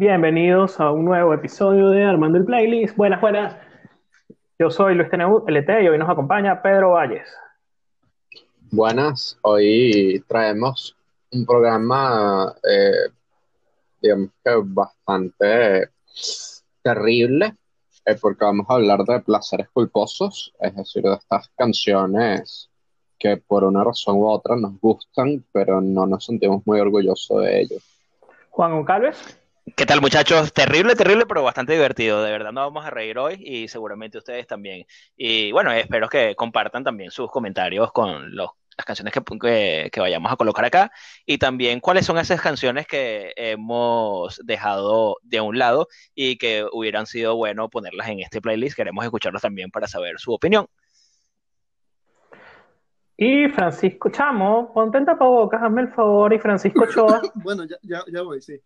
Bienvenidos a un nuevo episodio de Armando el Playlist. Buenas, buenas. Yo soy Luis TNU LT y hoy nos acompaña Pedro Valles. Buenas, hoy traemos un programa, eh, digamos que bastante terrible, eh, porque vamos a hablar de placeres culposos, es decir, de estas canciones que por una razón u otra nos gustan, pero no nos sentimos muy orgullosos de ellos. Juan Goncalves. ¿Qué tal muchachos? Terrible, terrible, pero bastante divertido. De verdad nos vamos a reír hoy y seguramente ustedes también. Y bueno, espero que compartan también sus comentarios con los, las canciones que, que, vayamos a colocar acá y también cuáles son esas canciones que hemos dejado de un lado y que hubieran sido bueno ponerlas en este playlist. Queremos escucharlos también para saber su opinión. Y Francisco Chamo, ponte en tapabocas, hazme el favor, y Francisco Choa. bueno, ya, ya, ya voy, sí.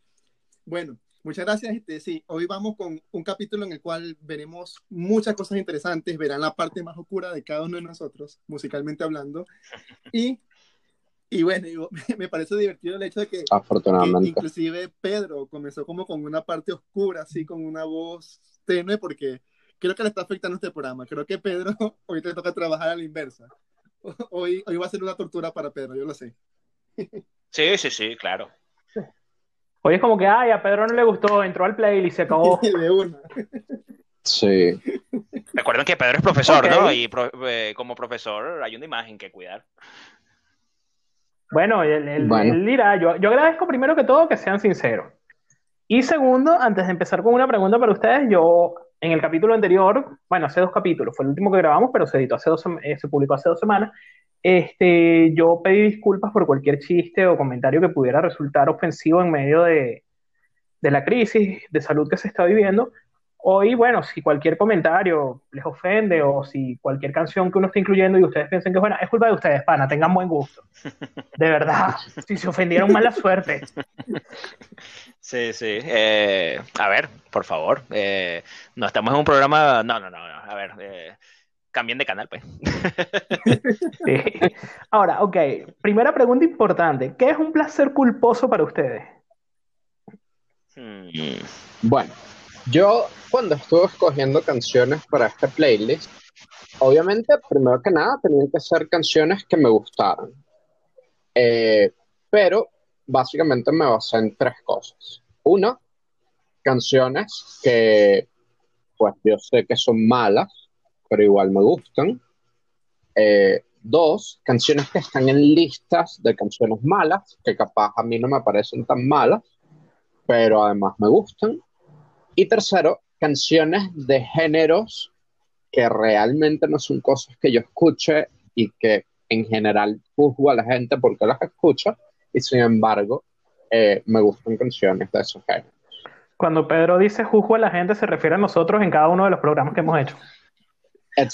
Bueno, muchas gracias. Este, sí, hoy vamos con un capítulo en el cual veremos muchas cosas interesantes, verán la parte más oscura de cada uno de nosotros, musicalmente hablando. Y, y bueno, me parece divertido el hecho de que, Afortunadamente. que inclusive Pedro comenzó como con una parte oscura, así con una voz tenue, porque creo que le está afectando este programa. Creo que Pedro, hoy te toca trabajar a la inversa. Hoy, hoy va a ser una tortura para Pedro, yo lo sé. Sí, sí, sí, claro. Hoy es como que, ay, a Pedro no le gustó, entró al play y se acabó. de una. Sí. Recuerden que Pedro es profesor. ¿no? Y pro- eh, como profesor hay una imagen que cuidar. Bueno, él, él- Bueno. él dirá, yo, yo agradezco primero que todo que sean sinceros. Y segundo, antes de empezar con una pregunta para ustedes, yo en el capítulo anterior, bueno, hace dos capítulos, fue el último que grabamos, pero se editó hace dos, eh, se publicó hace dos semanas, este, yo pedí disculpas por cualquier chiste o comentario que pudiera resultar ofensivo en medio de, de la crisis de salud que se está viviendo. Hoy, bueno, si cualquier comentario les ofende o si cualquier canción que uno esté incluyendo y ustedes piensen que es buena, es culpa de ustedes, pana, tengan buen gusto. De verdad, si se ofendieron, mala suerte. Sí, sí. Eh, a ver, por favor. eh, no estamos en un programa. No, no, no. no. A ver, eh, cambien de canal, pues. Sí. Ahora, ok, primera pregunta importante. ¿Qué es un placer culposo para ustedes? Hmm. Bueno, yo cuando estuve escogiendo canciones para este playlist, obviamente, primero que nada, tenían que ser canciones que me gustaran. Eh, pero básicamente me basé en tres cosas. Una, canciones que, pues yo sé que son malas, pero igual me gustan. Eh, dos, canciones que están en listas de canciones malas, que capaz a mí no me parecen tan malas, pero además me gustan. Y tercero, canciones de géneros que realmente no son cosas que yo escuche y que en general juzgo a la gente porque las escucha, y sin embargo, eh, me gustan canciones de esos géneros. Cuando Pedro dice juzgo a la gente, se refiere a nosotros en cada uno de los programas que hemos hecho.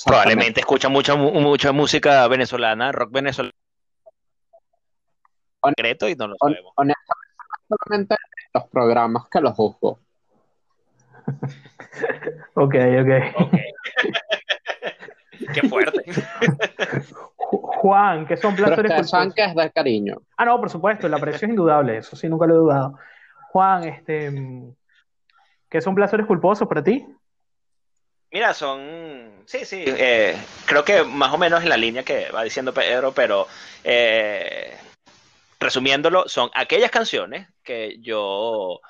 Probablemente escucha mucha, mu- mucha música venezolana, rock venezolano. Secreto y no lo sabemos. honestamente, solamente los programas que los juzgo. Ok, ok. Ok. Qué fuerte. Ju- Juan, ¿qué son Pero placeres culposos? que es de cariño. Ah, no, por supuesto, el aprecio es indudable, eso sí, nunca lo he dudado. Juan, este, ¿qué son placeres culposos para ti? Mira, son. Sí, sí. eh, creo que más o menos en la línea que va diciendo Pedro, pero eh, resumiéndolo, son aquellas canciones que yo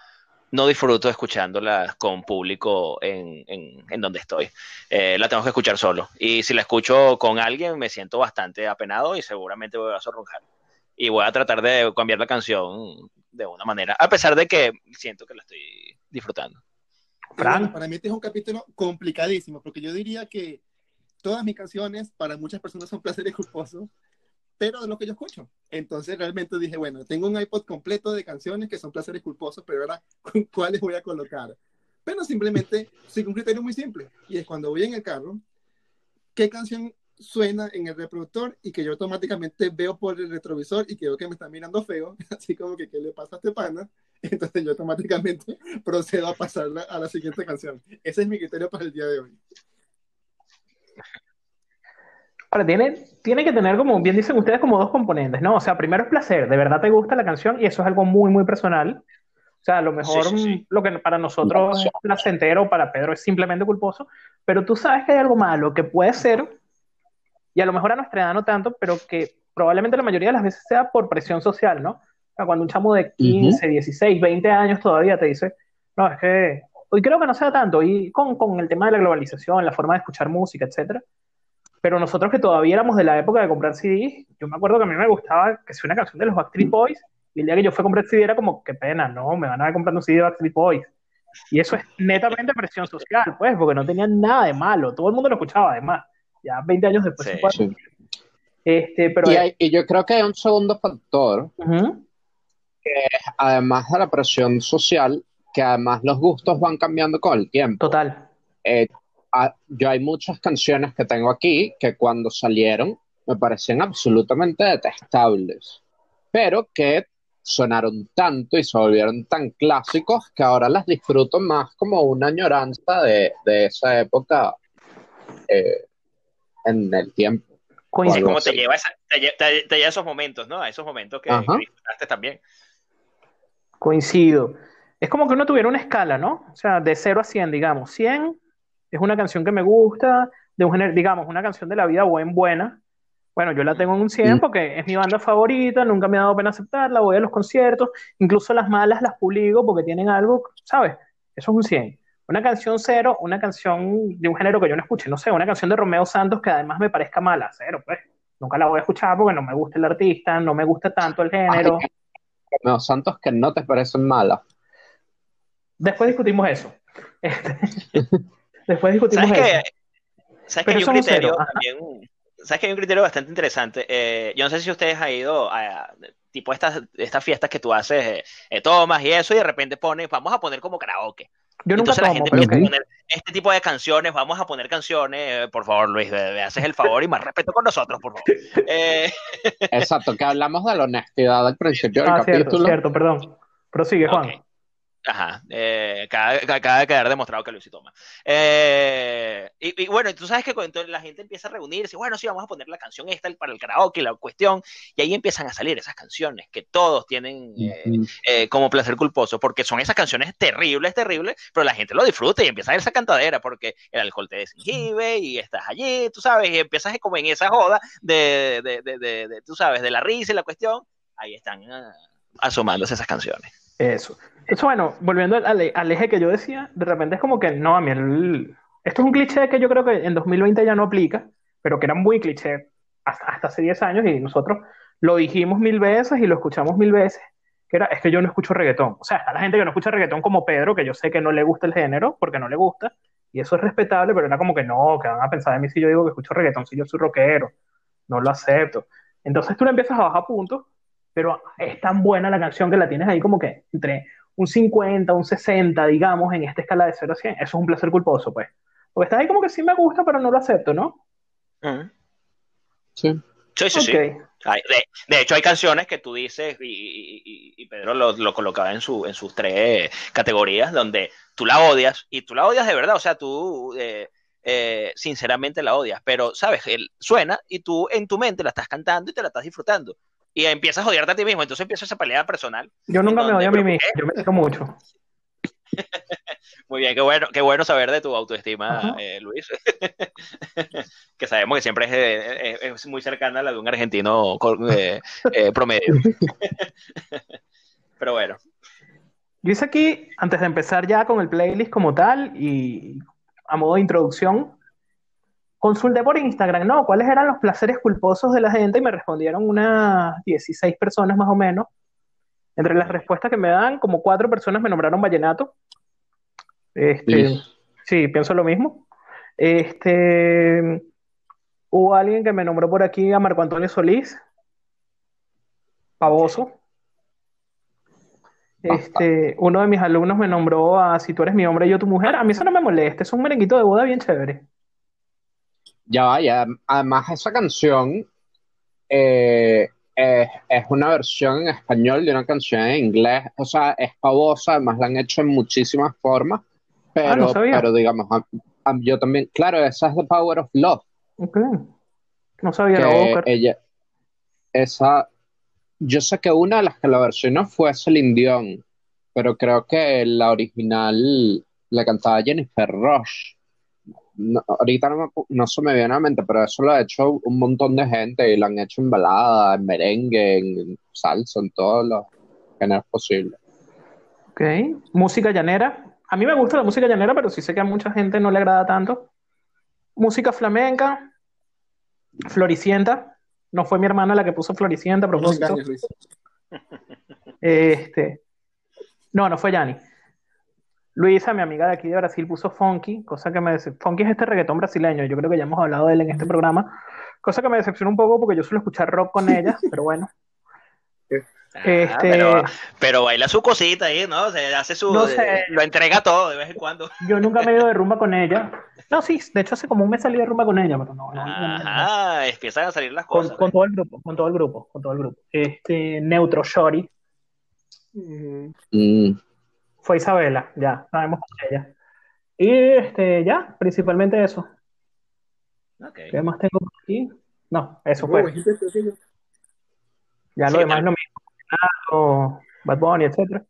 no disfruto escuchándolas con público en, en, en donde estoy. Eh, la tengo que escuchar solo. Y si la escucho con alguien, me siento bastante apenado y seguramente voy a sonrojar. Y voy a tratar de cambiar la canción de una manera, a pesar de que siento que la estoy disfrutando. Bueno, para mí este es un capítulo complicadísimo, porque yo diría que todas mis canciones para muchas personas son placeres culposos, pero de lo que yo escucho. Entonces realmente dije, bueno, tengo un iPod completo de canciones que son placeres culposos, pero ahora ¿cu- cuáles voy a colocar. Pero simplemente sigo un criterio muy simple, y es cuando voy en el carro, qué canción suena en el reproductor y que yo automáticamente veo por el retrovisor y que veo que me está mirando feo, así como que qué le pasa a este pana, entonces yo automáticamente procedo a pasarla a la siguiente canción. Ese es mi criterio para el día de hoy. Ahora, tiene, tiene que tener, como bien dicen ustedes, como dos componentes, ¿no? O sea, primero es placer, de verdad te gusta la canción y eso es algo muy, muy personal. O sea, a lo mejor Sí, sí, sí. lo que para nosotros es placentero, para Pedro es simplemente culposo, pero tú sabes que hay algo malo que puede ser, y a lo mejor a nuestra edad no tanto, pero que probablemente la mayoría de las veces sea por presión social, ¿no? O sea, cuando un chamo de 15, 16, 20 años todavía te dice, no, es que hoy creo que no sea tanto, y con, con el tema de la globalización, la forma de escuchar música, etcétera. Pero nosotros que todavía éramos de la época de comprar CDs, yo me acuerdo que a mí me gustaba que sea una canción de los Backstreet Boys, y el día que yo fui a comprar CD era como, qué pena, no, me van a ver comprando un CD de Backstreet Boys. Y eso es netamente presión social, pues, porque no tenían nada de malo, todo el mundo lo escuchaba además, ya 20 años después. Sí. Sí. Este, pero Y, hay- y yo creo que hay un segundo factor, Ujú, además de la presión social, que además los gustos van cambiando con el tiempo. total. Eh, yo hay muchas canciones que tengo aquí que cuando salieron me parecían absolutamente detestables, pero que sonaron tanto y se volvieron tan clásicos que ahora las disfruto más como una añoranza de, de esa época eh, en el tiempo. Sí, Coincido. como te lleva, esa- te, lle- te- te lleva a esos momentos, ¿no? A esos momentos que, que disfrutaste también. Coincido. Es como que uno tuviera una escala, ¿no? O sea, de 0 a 100, digamos. 100 es una canción que me gusta, de un género, digamos, una canción de la vida buen, buena. Bueno, yo la tengo en un 100 Mm. porque es mi banda favorita, nunca me ha dado pena aceptarla, voy a los conciertos, incluso las malas las publico porque tienen algo, ¿sabes? Eso es un 100. Una canción cero, una canción de un género que yo no escuché, no sé, una canción de Romeo Santos que además me parezca mala, cero, pues. Nunca la voy a escuchar porque no me gusta el artista, no me gusta tanto el género. Romeo Santos que no te parecen malas. Después discutimos eso. Este, después discutimos ¿Sabes eso. que, ¿sabes que hay un criterio también? ¿Sabes que hay un criterio bastante interesante? Eh, yo no sé si ustedes han ido a, tipo estas, estas fiestas que tú haces, eh, eh, tomas y eso, y de repente pones, vamos a poner como karaoke. Yo nunca Entonces la gente empieza ok. a poner este tipo de canciones, vamos a poner canciones, eh, por favor Luis, me, me haces el favor y más respeto con nosotros, por favor. Eh, Exacto, que hablamos de la honestidad al principio del Ah, cierto, capítulo. cierto, perdón. Prosigue, Juan. Ajá, eh, acaba, de quedar demostrado que Luis sí toma. Eh, y, y bueno, tú sabes que cuando la gente empieza a reunirse, bueno, sí, vamos a poner la canción esta para el karaoke, la cuestión, y ahí empiezan a salir esas canciones que todos tienen eh, eh, como placer culposo, porque son esas canciones terribles, terribles, pero la gente lo disfruta y empieza a esa cantadera porque el alcohol te desinhibe y estás allí, tú sabes, y empiezas como en esa joda de, de, de, de- de, tú sabes, de la risa y la cuestión, ahí están ah, asomándose esas canciones. Eso. Entonces, bueno, volviendo al, eje que yo decía, de repente es como que no, a mí esto es un cliché que yo creo que en 2020 ya no aplica, pero que era muy cliché hasta, hasta hace 10 años y nosotros lo dijimos mil veces y lo escuchamos mil veces, que era, es que yo no escucho reggaetón. O sea, está la gente que no escucha reggaetón como Pedro, que yo sé que no le gusta el género porque no le gusta, y eso es respetable, pero era como que no, que van a pensar de mí si yo digo que escucho reggaetón, si yo soy rockero, no lo acepto. Entonces tú le empiezas a bajar puntos, pero es tan buena la canción que la tienes ahí como que entre un 50, un 60, digamos, en esta escala de 0 a 100. Eso es un placer culposo, pues. Porque estás ahí como que sí me gusta, pero no lo acepto, ¿no? Sí. Sí, sí, sí. Ok. Hay- de, de hecho, hay canciones que tú dices, y, y- y- y Pedro lo, lo colocaba en, su, en sus tres categorías, donde tú la odias, y tú la odias de verdad, o sea, tú eh, eh, sinceramente la odias, pero, ¿sabes? Él suena y tú en tu mente la estás cantando y te la estás disfrutando. Y empiezas a odiarte a ti mismo, entonces empieza esa pelea personal. Yo nunca me odio a mí ¿Pero por mismo, yo me quiero mucho. Muy bien, qué bueno, qué bueno saber de tu autoestima, eh, Luis. que sabemos que siempre es, eh, es- es muy cercana a la de un argentino eh, eh, promedio. Pero bueno, Yo hice aquí, antes de empezar ya con el playlist como tal, y a modo de introducción, consulté por Instagram, ¿no? ¿Cuáles eran los placeres culposos de la gente? Y me respondieron unas 16 personas más o menos. Entre las respuestas que me dan, como cuatro personas me nombraron vallenato. Este, Sí. sí, pienso lo mismo. Este, hubo alguien que me nombró por aquí a Marco Antonio Solís, pavoso. Este, uno de mis alumnos me nombró a Si tú eres mi hombre, yo tu mujer. A mí eso no me molesta, es un merenguito de boda bien chévere. Ya vaya, además esa canción eh, es, es una versión en español de una canción en inglés, o sea, es pavosa, además la han hecho en muchísimas formas, pero, Ah, no sabía. pero digamos, a- a- yo también, claro, esa es The Power of Love, Ok. No sabía, la ella, esa, yo sé que una de las que la versionó fue Celine Dion, pero creo que la original la cantaba Jennifer Rush. No, ahorita no, me no se me viene a la mente, pero eso lo ha hecho un montón de gente y lo han hecho en balada, en merengue, en salsa, en todos los géneros posibles. Ok. Música llanera. A mí me gusta la música llanera, pero sí sé que a mucha gente no le agrada tanto. Música flamenca. Floricienta. No fue mi hermana la que puso Floricienta a No propósito. Luis. Este, no, no fue Yanni. Luisa, mi amiga de aquí de Brasil, puso Funky, cosa que me dece- Funky es este reggaetón brasileño, yo creo que ya hemos hablado de él en este programa, cosa que me decepciona un poco porque yo suelo escuchar rock con ella, pero bueno. Ah, Este, pero, pero baila su cosita ahí, ¿no? Se hace su. No sé. Lo entrega todo de vez en cuando. yo nunca me he ido de rumba con ella. No, sí, de hecho hace como un mes salí de rumba con ella, pero no, no, no, no, no. Ajá, empiezan a salir las Con, cosas. con todo el grupo, con todo el grupo, con todo el grupo. Este, Neutro Shorty. Mm, fue Isabela, ya, sabemos con ella. Y este, ya, principalmente eso. ¿Qué más tengo por aquí? No, eso fue. Ya Sí, lo demás tal- es lo mismo. Bad Bunny, etcétera.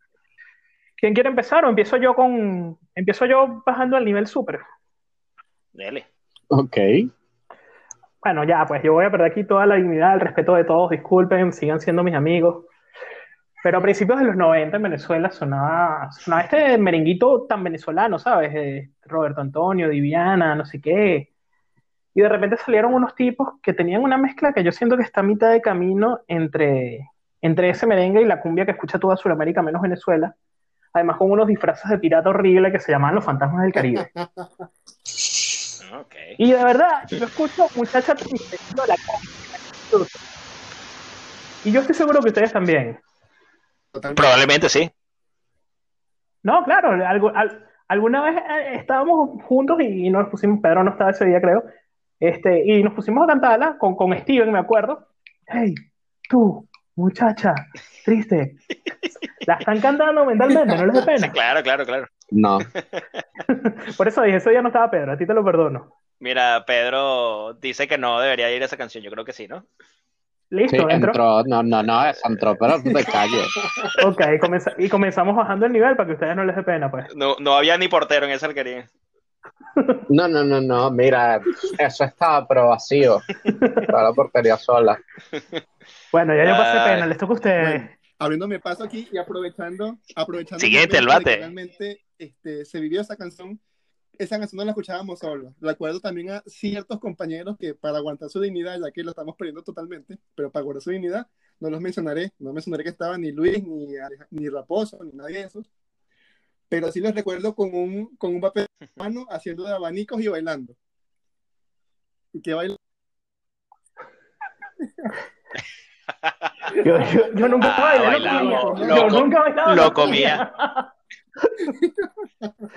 ¿Quién quiere empezar o empiezo yo con empiezo yo bajando al nivel super? Dele. ok. Bueno, ya, pues yo voy a perder aquí toda la dignidad, el respeto de todos, disculpen, sigan siendo mis amigos. Pero a principios de los 90 en Venezuela sonaba, sonaba este merenguito tan venezolano, ¿sabes? Eh, Roberto Antonio, Diviana, no sé qué. Y de repente salieron unos tipos que tenían una mezcla que yo siento que está a mitad de camino entre, entre ese merengue y la cumbia que escucha toda Sudamérica menos Venezuela. Además con unos disfraces de pirata horrible que se llamaban los fantasmas del Caribe. Y de verdad, yo escucho muchachas la. Y yo estoy seguro que ustedes también. Totalmente. Probablemente sí. No, claro, algo- al- alguna vez eh, estábamos juntos y nos pusimos, Pedro no estaba ese día, creo, este, y nos pusimos a cantarla con, con Steven, me acuerdo. Hey, tú, muchacha, triste. La están cantando mentalmente, no les da Sí, pena. claro, claro, claro. No. Por eso dije, ese día no estaba Pedro, a ti te lo perdono. Mira, Pedro dice que no debería ir a esa canción. Yo creo que sí, ¿no? Listo, Sí, entró. entró. No, no, no, es entró, pero de calle. Ok, comenza- y comenzamos bajando el nivel para que a ustedes no les dé pena, pues. No, no había ni portero en esa alquería. No, no, no, no, mira, eso estaba pero vacío. Estaba la portería sola. Bueno, ya yo pasé pena, les toca a ustedes. Bueno, abriéndome paso aquí y aprovechando, aprovechando Siguiente, el bate. realmente este, se vivió esa canción. Esa canción no la escuchábamos solo. Recuerdo también a ciertos compañeros que para aguantar su dignidad, ya que lo estamos perdiendo totalmente, pero para guardar su dignidad, no los mencionaré. No mencionaré que estaba ni Luis, ni, ni Raposo, ni nadie de esos. Pero sí los recuerdo con un, con un papel mano haciendo de abanicos y bailando. Y que baila. Yo, yo- yo nunca Ah, bailé, bailaba, lo comía. lo Yo nunca bailaba, lo lo comía.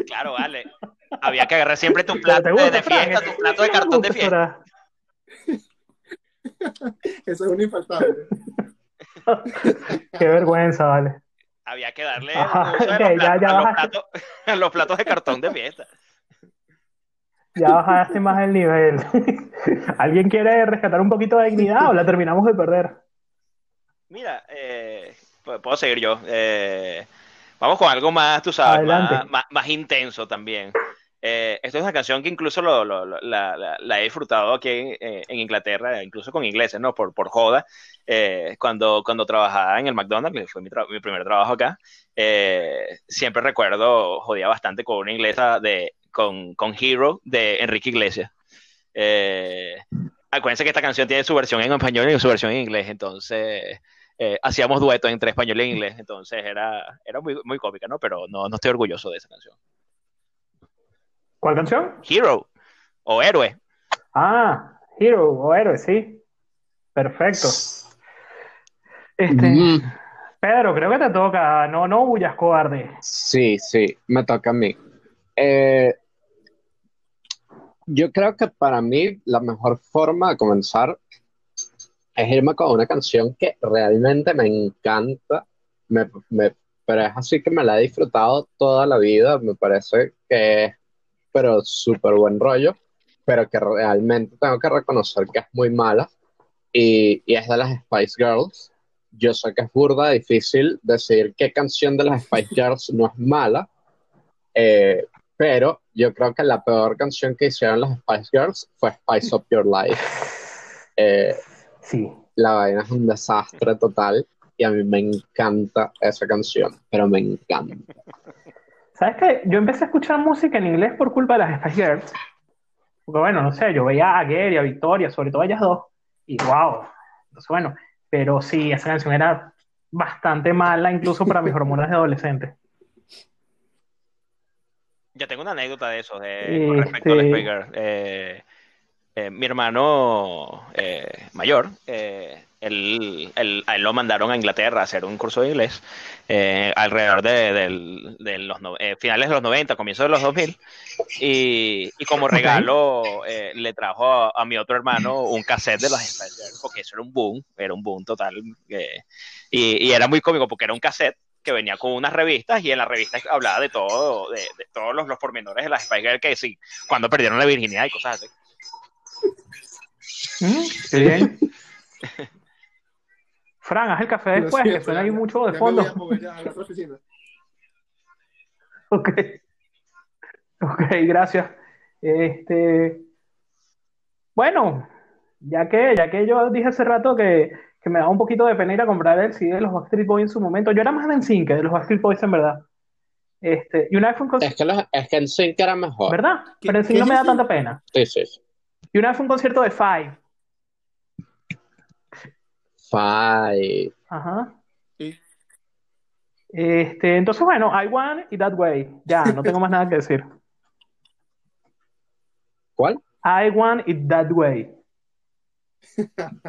Claro, vale. Había que agarrar siempre tu plato ¿Te de, gusta, de fiesta, tu plato de cartón de fiesta. Eso es un infaltable. Qué vergüenza, vale. Había que darle Ajá, los ya- platos- ya a, los platos, a los platos de cartón de fiesta. Ya bajaste más el nivel. ¿Alguien quiere rescatar un poquito de dignidad o la terminamos de perder? Mira, eh, pu- puedo seguir yo. Eh, vamos con algo más, tú sabes, más, más, más intenso también. Eh, esto es una canción que incluso lo- lo- lo- la, la- la he disfrutado aquí en, eh, en Inglaterra, incluso con ingleses, ¿no? Por, por joda. Eh, cuando, cuando trabajaba en el McDonald's, que fue mi, mi primer trabajo acá, eh, siempre recuerdo, jodía bastante con una inglesa de, con, con Hero de Enrique Iglesias. Eh, acuérdense que esta canción tiene su versión en español y su versión en inglés, entonces eh, hacíamos duetos entre español e inglés, entonces era, era muy, muy cómica, ¿no? Pero no, no estoy orgulloso de esa canción. ¿Cuál canción? Hero o Héroe. Ah, Hero o Héroe, sí. Perfecto. Este, Mm, Pedro, creo que te toca. No, no huyas, cobarde. sí, sí, me toca a mí. Eh, yo creo que para mí la mejor forma de comenzar es irme con una canción que realmente me encanta, me, me- pero es así que me la he disfrutado toda la vida, me parece que es, pero súper buen rollo, pero que realmente tengo que reconocer que es muy mala, y, y es de las Spice Girls, yo sé que es burda difícil decir qué canción de las Spice Girls no es mala, eh, pero yo creo que la peor canción que hicieron las Spice Girls fue Spice Up Your Life. Eh, Sí. la vaina es un desastre total y a mí me encanta esa canción, pero me encanta. ¿Sabes qué? Yo empecé a escuchar música en inglés por culpa de las Spice Girls. Porque bueno, no sé, yo veía a Gary, a Victoria, sobre todo a ellas dos, y wow. Entonces bueno, pero sí, esa canción era bastante mala incluso para mis hormonas de adolescente. Yo tengo una anécdota de eso, de, con respecto a Este- la Spice Girl. Eh, eh, mi hermano eh, mayor, eh, él, él- a él lo mandaron a Inglaterra a hacer un curso de inglés alrededor de, los no- finales de los 90, comienzos de los 2000. Y, y como regalo le trajo a, a mi otro hermano un cassette de los Spice porque eso era un boom, era un boom total. y, y era muy cómico porque era un cassette que venía con unas revistas y en la revista hablaba de todo, de, de todos los, los pormenores de las Spice Girls que sí, cuando perdieron la virginidad y cosas así. Mm, bien. Fran, haz el café Lo después, que siento, suena ahí ya- mucho de ya me fondo. voy a mover a la otra oficina. Ok. Ok, gracias. Este, bueno, ya que, ya que yo dije hace rato que, que me daba un poquito de pena ir a comprar el CD de los Backstreet Boys en su momento, yo era más de NSYNC que de los Backstreet Boys en verdad. Este, y una vez fue un Es concierto, que, los, es que el Sync era mejor. ¿verdad? ¿Qué- Pero NSYNC qué no me da es tanta pena. Sí, sí. sí. Y una vez fue un concierto de Five. Five. Ajá. Sí. Este, entonces, bueno, I Want It That Way. Ya, no tengo más nada que decir. ¿Cuál? I Want It That Way.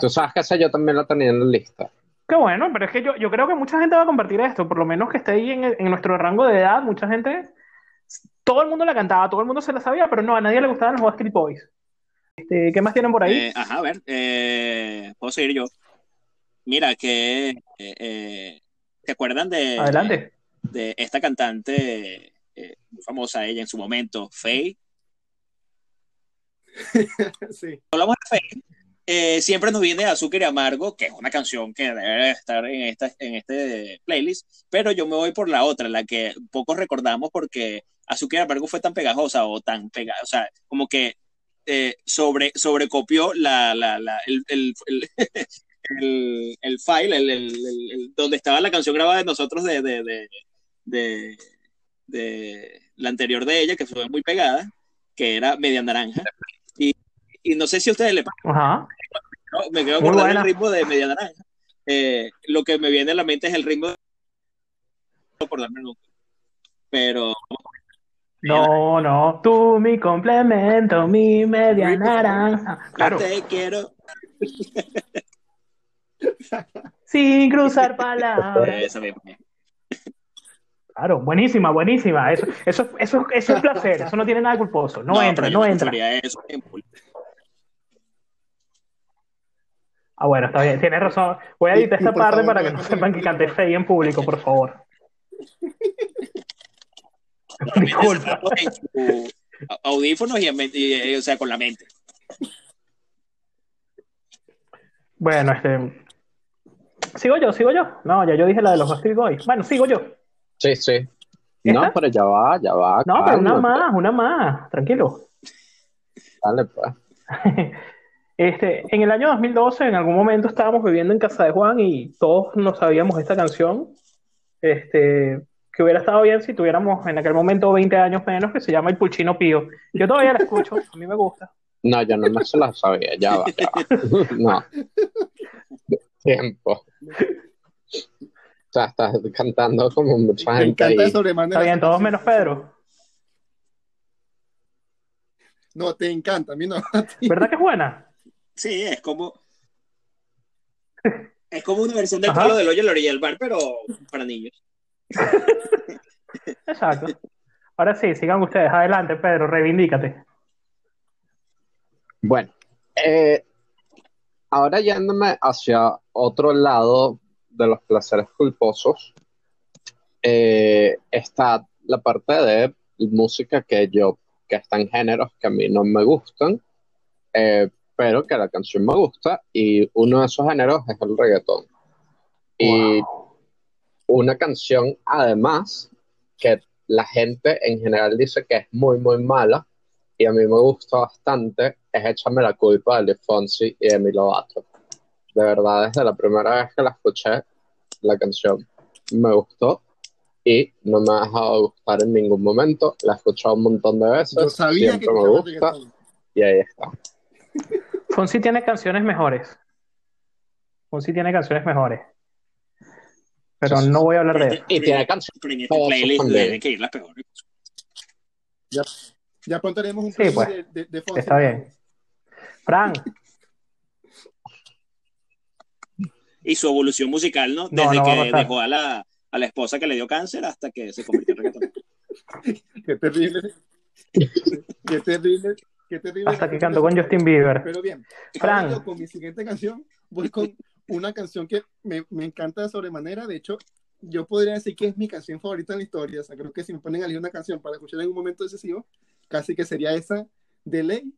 Tú sabes que esa yo también la tenía en la lista. Qué bueno, pero es que yo, yo creo que mucha gente va a compartir esto, por lo menos que esté ahí en, en nuestro rango de edad, mucha gente, todo el mundo la cantaba, todo el mundo se la sabía, pero no, a nadie le gustaban los Backstreet Boys. Este, ¿qué más tienen por ahí? Eh, ajá, a ver, eh, puedo seguir yo. Mira, que eh, eh, ¿se acuerdan de, Adelante. de esta cantante eh, muy famosa ella en su momento, Faye? Sí. Hablamos de Faye. eh, siempre nos viene Azúcar y Amargo, que es una canción que debe estar en, esta, en este playlist, pero yo me voy por la otra, la que pocos recordamos porque Azúcar y Amargo fue tan pegajosa o tan pegada, o sea, como que eh, sobre, sobrecopió la, la, la, el, el, el, el, file, el, el, el- el- donde estaba la canción grabada de nosotros de, de, de, de, de la anterior de ella, que fue muy pegada, que era Media Naranja. Y, y no sé si a ustedes le pasa. ¿no? me quedo acordando el ritmo de Media Naranja. Eh, lo que me viene a la mente es el ritmo de... No acordarme nunca. Pero No, no, tú mi complemento, mi media naranja. Claro, te quiero. sin cruzar palabras. Claro, buenísima, buenísima. Eso, eso, eso, eso es placer, eso no tiene nada de culposo. No, entra, pero yo no entra. eso. Ah, bueno, está bien, tienes razón. Voy a editar esta parte favor, para no que no sepan que canté fey en público, por favor. Disculpa. En audífonos y, en mente- y, eh, o sea, con la mente. Bueno, este. ¿Sigo yo? ¿Sigo yo? No, ya yo dije la de los Backstreet Boys. Bueno, sigo yo. Sí, sí. No, pero ya va, ya va. No, pero una más, una más. Tranquilo. Dale, pues. Este, en el año 2012, en algún momento estábamos viviendo en casa de Juan y todos nos sabíamos esta canción. Este, que hubiera estado bien si tuviéramos en aquel momento 20 años menos, que se llama El Pulchino Pío. Yo todavía la escucho, a mí me gusta. No, yo no me se la sabía, ya va, ya va. No. Tiempo. O sea, estás cantando como mucha Me gente encanta de sobremanera. Está bien, todos menos Pedro. No, te encanta, a mí no. a. ¿Verdad que es buena? Sí, es como. Es como una versión del Ajá. palo del hoyo a la orilla del bar, pero para niños. Exacto. Ahora sí, sigan ustedes. Adelante, Pedro, reivindícate. Bueno, eh, ahora yéndome hacia otro lado de los placeres culposos, eh, está la parte de música que yo, que está en géneros que a mí no me gustan, eh, pero que la canción me gusta, y uno de esos géneros es el reggaetón. Y Wow. Una canción, además, que la gente en general dice que es muy, muy mala, y a mí me gusta bastante, es Échame la culpa de Luis Fonsi y Demi Lovato. De verdad, desde la primera vez que la escuché, la canción me gustó y no me ha dejado de gustar en ningún momento. La he escuchado un montón de veces, Yo sabía que siempre me escuchaba gusta y ahí está. Fonsi tiene canciones mejores. Fonsi tiene canciones mejores. Pero Sí, sí, no voy a hablar de eso. Y tiene canciones Pero en este Todos playlist deben que ir las peores. Ya, ya pronto haremos un Sí, pues. de, de, de Fonsi. Está bien. Fran, Y su evolución musical, ¿no? Desde no que dejó a la, a la esposa que le dio cáncer hasta que se convirtió en reggaeton. Qué terrible. Qué terrible. Qué terrible. hasta que cantó con Justin Bieber. Pero bien, Fran. con mi siguiente canción voy con una canción que me, me encanta de sobremanera. De hecho, yo podría decir que es mi canción favorita en la historia. O sea, creo que si me ponen a elegir una canción para escuchar en un momento decisivo, casi que sería esa de ley.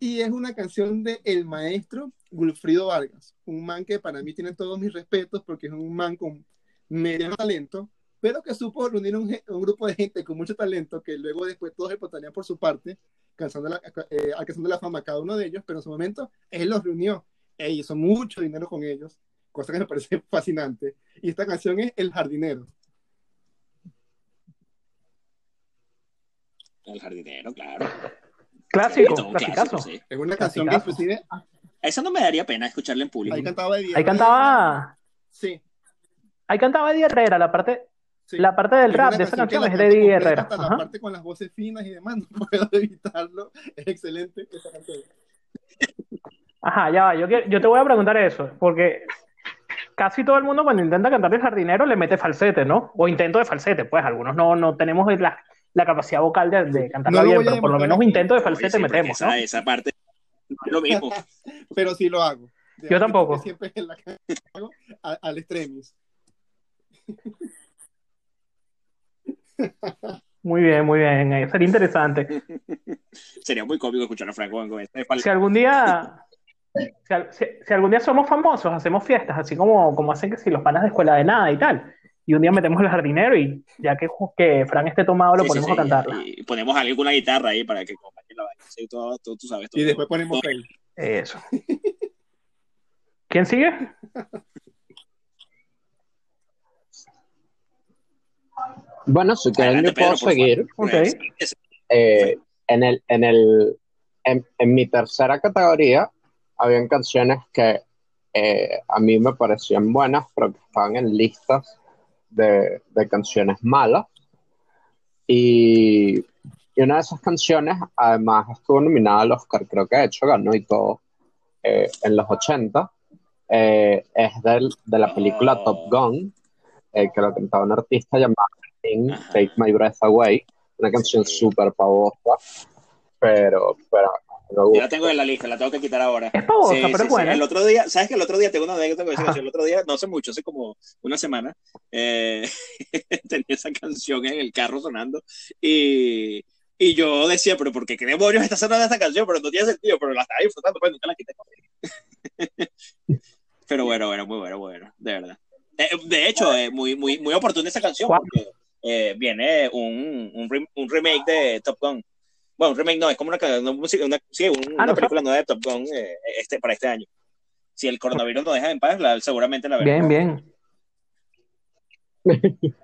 Y es una canción de el maestro Gulfrido Vargas, un man que para mí tiene todos mis respetos porque es un man con mediano talento, pero que supo reunir un, un grupo de gente con mucho talento que luego después todos espotarían por su parte, alcanzando la, eh, alcanzando la fama cada uno de ellos, pero en su momento él los reunió e hizo mucho dinero con ellos, cosa que me parece fascinante. Y esta canción es El Jardinero. El jardinero, claro. Clásico, clasicazo. clásico, sí. Es una canción que inclusive Esa no me daría pena escucharla en público. ahí cantaba Eddie Ahí cantaba, Sí, ahí cantaba Eddie Herrera, la parte, sí. la parte del Es rap de esa canción la es de Eddie Herrera. Hasta la parte con las voces finas y demás, no puedo evitarlo. Es excelente esa canción. Ajá, ya va, yo, quiero- yo te voy a preguntar eso, porque casi todo el mundo cuando intenta cantar el jardinero le mete falsete, ¿no? O intento de falsete, pues algunos no, no tenemos la, la capacidad vocal de, de cantarla No lo bien, pero por lo menos intento de falsete metemos, esa, ¿no? esa parte no es lo mismo. Pero sí lo hago. De Yo tampoco. Siempre en la hago a- al extremis. Muy bien, muy bien, eh, sería interesante. Sería muy cómico escuchar a Franco Si algún día, si, al- si- si algún día somos famosos, hacemos fiestas, así como, como hacen que si los panas de escuela de nada y tal. Y un día metemos el jardinero y ya que, que Fran esté tomado, lo Sí, ponemos sí, a cantarla. Y ponemos a alguien con una guitarra ahí para que acompañe la vaina. Sí, todo- tú, tú sabes todo. Y después ponemos fail. Eso. ¿Quién sigue? Bueno, si quieren yo puedo seguir. favor. Ok. Es- Eh, en el, en el, en, en mi tercera categoría habían canciones que eh, a mí me parecían buenas, pero que estaban en listas de, de canciones malas. Y, y una de esas canciones, además, estuvo nominada al Oscar, creo que de hecho ganó y todo, eh, en los 80. Eh, es del, de la película Oh. Top Gun, eh, que lo cantaba un artista llamado Ajá. Take My Breath Away, una canción súper pavosa, pero, pero Yo la tengo en la lista, la tengo que quitar ahora. Es pavosa, Sí, pero sí, es sí. buena. El otro día, ¿sabes que el otro día tengo una anécdota con esa Ajá. canción? El otro día, no hace mucho, hace como una semana, eh, tenía esa canción en el carro sonando y, y yo decía, pero ¿por qué qué demonios está sonando esta canción? Pero no tiene sentido, pero la estaba disfrutando, pues nunca la quité. Pero bueno, bueno, muy bueno, bueno, de verdad. Eh, de hecho, es muy, muy, muy oportuna esa canción ¿Cuál? porque eh, viene un, un, rem- un remake de Top Gun. Bueno, un remake no, es como una, una, música- una, sí, un- Ah, una no, película nueva de Top Gun eh, este, para este año. Si el coronavirus nos deja en paz, la- seguramente la veremos. Bien, bien.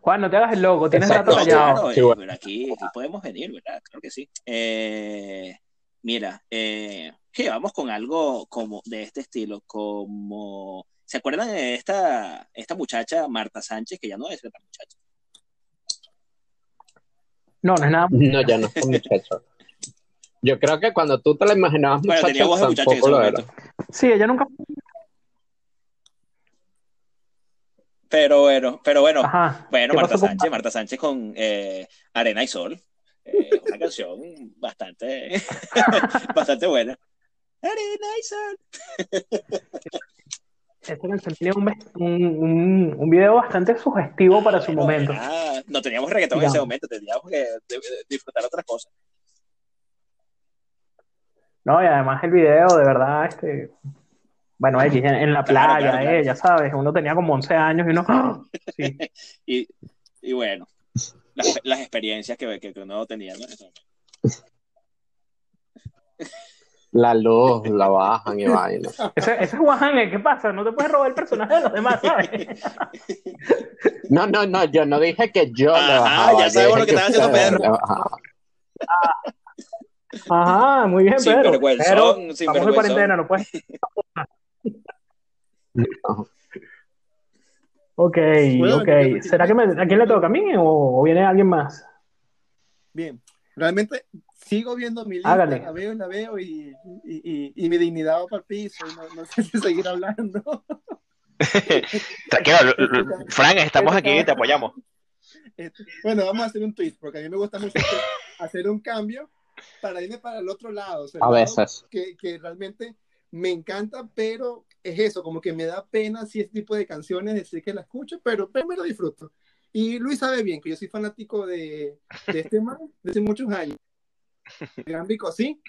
Juan, no te hagas el loco, tienes Exacto. rato No, claro, Sí, bueno. aquí, aquí podemos venir, ¿verdad? Claro que sí. Eh, mira, eh, que vamos con algo como de este estilo, como ¿se acuerdan de esta, esta muchacha Marta Sánchez, que ya no es esta muchacha? No, no es nada. No, ya no es un muchacho. Yo creo que cuando tú te la imaginabas Bueno, muchacho, tenía voz de muchacha en ese tampoco lo era. Sí, ella nunca. Pero bueno, pero bueno, Ajá. bueno, ¿Qué Marta pasó con- Sánchez, Marta Sánchez con eh, Arena y Sol. Eh, una canción bastante, bastante buena. Arena y Sol. Esta canción tiene un, un, un, un video bastante sugestivo para su momento. era- no teníamos reggaetón en ese momento, teníamos que de- de- disfrutar otras cosas. No, y además el video, de verdad, este, Bueno, X, en, en la Claro, playa, claro, claro. ella, ¿sabes? Uno tenía como 11 años y uno, ¡ah! sí. Y, y bueno, las, las experiencias que, que, que uno tenía, ¿no? Eso. La luz, la bajan y vaina. Ese, ese es Juan, ¿qué pasa? No te puedes robar el personaje de los demás, ¿sabes? No, no, no, yo no dije que yo le Ajá, bajaba. ya sabemos lo que estaba haciendo ustedes Pedro. le bajaban. Ajá, muy bien, Pedro. Sinvergüenzón, Pero estamos en cuarentena, no puedes. No. Ok, Bueno, ok. ¿Será que me, a quién le toca? ¿A mí o, o viene alguien más? Bien, realmente sigo viendo mi lista, Hágale. la veo y la veo y, y, y, y mi dignidad va para el piso, y no, no sé si seguir hablando. Tranquilo, Frank, estamos aquí, te apoyamos. Este, Bueno, vamos a hacer un twist, porque a mí me gusta mucho hacer, un cambio para irme para el otro lado. o sea, A lado veces. Que, que realmente me encanta, pero es eso, como que me da pena si este tipo de canciones decir que la escucho, pero, pero me lo disfruto. Y Luis sabe bien que yo soy fanático de, de este man desde muchos años. Gran Vico, sí.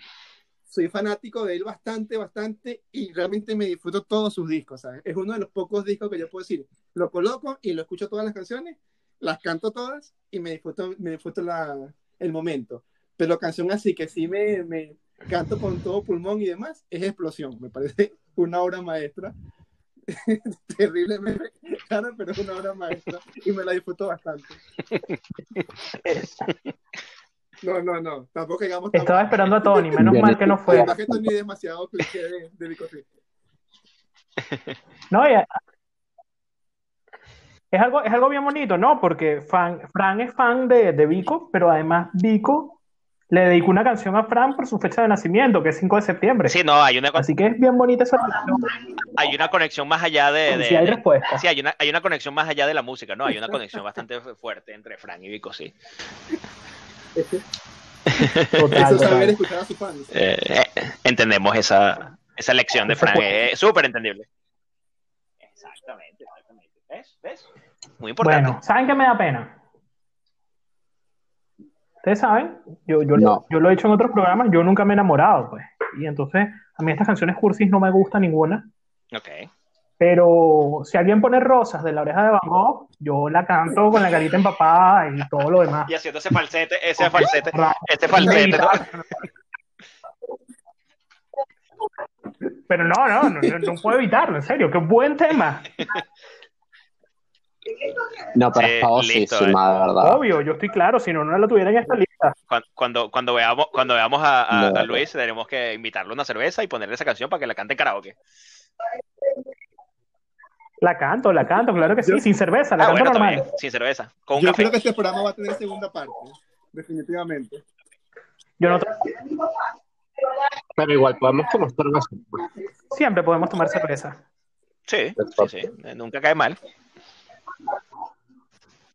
Soy fanático de él bastante, bastante, y realmente me disfruto todos sus discos. ¿sabes? Es uno de los pocos discos que yo puedo decir, lo coloco y lo escucho todas las canciones, las canto todas y me disfruto, me disfruto la, el momento. Pero canción así que sí me, me canto con todo pulmón y demás, es Explosión. Me parece una obra maestra. Terriblemente cara, pero es una obra maestra y me la disfruto bastante. No, no, no, tampoco llegamos Estaba esperando a Tony, menos mal que no fue. Además que esto ni es demasiado cliché de, de Vico Sí. No, ya- es algo, es algo bien bonito, ¿no? Porque fan, Fran es fan de, de Vico, pero además Vico le dedicó una canción a Fran por su fecha de nacimiento, que es 5 de septiembre. Sí, no, hay una, Así que es bien bonita esa hay una conexión más allá de... de- Si hay de- respuesta. sí, hay una, hay una conexión más allá de la música, ¿no? Hay una conexión bastante fu- fuerte entre Frank y Vico, sí. Total, Eso total. saber escuchar a sus fans. Eh, eh, entendemos esa, esa lección de Frank, es súper entendible. Exactamente, exactamente. ¿Ves? ¿Ves? Muy importante. Bueno, ¿saben qué me da pena? Ustedes saben, yo, yo, No. yo lo he dicho en otros programas, yo nunca me he enamorado, pues. Y entonces, a mí estas canciones cursis no me gusta ninguna. Ok. Pero si alguien pone rosas de la oreja de Van Gogh, yo la canto con la carita empapada y todo lo demás. Y haciendo ese falsete, ese falsete, ese falsete, ¿no? Pero no, no, no, no, no puedo evitarlo, en serio, qué buen tema. No, pero listo, famosísima, de verdad. Obvio, yo estoy claro, si no, no la tuviera en esta lista. Cuando, cuando, cuando veamos, cuando veamos a, a- No. a Luis, tenemos que invitarle una cerveza y ponerle esa canción para que la cante en karaoke. La canto, la canto, claro que sí, sin cerveza, la Ah, canto bueno, normal. también, sin cerveza, con un Yo café. creo que este programa va a tener segunda parte, definitivamente. Yo no, Pero igual podemos tomar cerveza. siempre podemos tomar cerveza. Sí, sí, sí, nunca cae mal.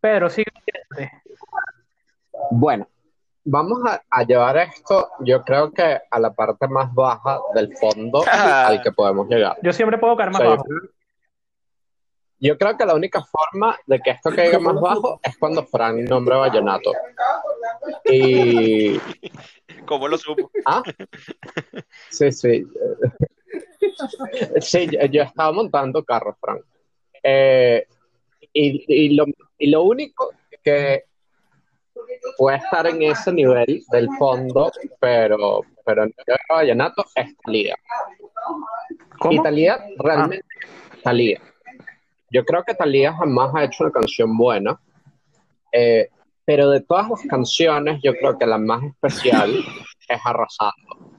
Pedro, sigue. Bueno, vamos a, a llevar esto, yo creo que a la parte más baja del fondo Ah. al que podemos llegar. Yo siempre puedo caer O más sea, yo, bajo. creo, yo creo que la única forma de que esto caiga más bajo es cuando Frank nombra Vallenato. Y. ¿Cómo lo supo? Ah, sí, sí. Sí, yo, estaba montando carros, Frank. Eh, y, y, lo, y lo único que puede estar en ese nivel del fondo, pero, pero no Vallenato es Talía. Y ¿Cómo? Talía realmente, Talía. Yo creo que Talía jamás ha hecho una canción buena, eh, pero de todas las canciones, yo creo que la más especial es Arrasando.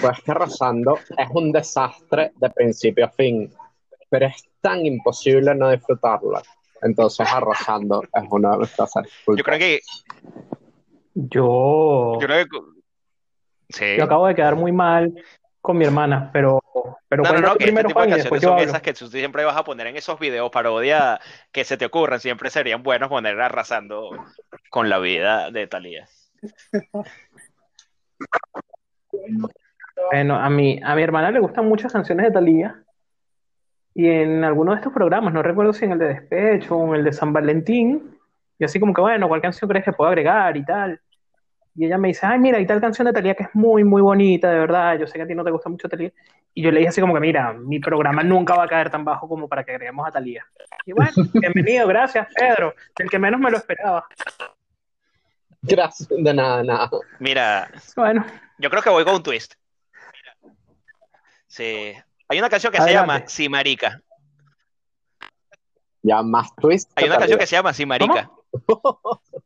Pues que Arrasando es un desastre de principio a fin, pero es tan imposible no disfrutarla. Entonces, Arrasando es una de nuestras Yo creo que, Yo, yo creo que, sí. yo acabo de quedar muy mal con mi hermana, pero, pero No, no, no, que este primero, tipo Juan, canciones yo son esas que tú siempre vas a poner en esos videos parodia que se te ocurran, siempre serían buenos poner arrasando con la vida de Talía. Bueno, a mi, a mi hermana le gustan muchas canciones de Thalía. Y en alguno de estos programas, no recuerdo si en el de Despecho o en el de San Valentín, y así como que, bueno, ¿cuál canción crees que puedo agregar y tal? Y ella me dice, ay, mira, hay tal canción de Talía que es muy, muy bonita, de verdad. Yo sé que a ti no te gusta mucho Talía. Y yo le dije así como que, mira, mi programa nunca va a caer tan bajo como para que agreguemos a Talía. Y bueno, bienvenido, gracias, Pedro. El que menos me lo esperaba. Gracias, de nada, nada. Mira, Bueno, yo creo que voy con un twist. Sí. Hay una canción que se llama. Si Marica. Ya más twist. Hay una canción que se llama Si Marica. Si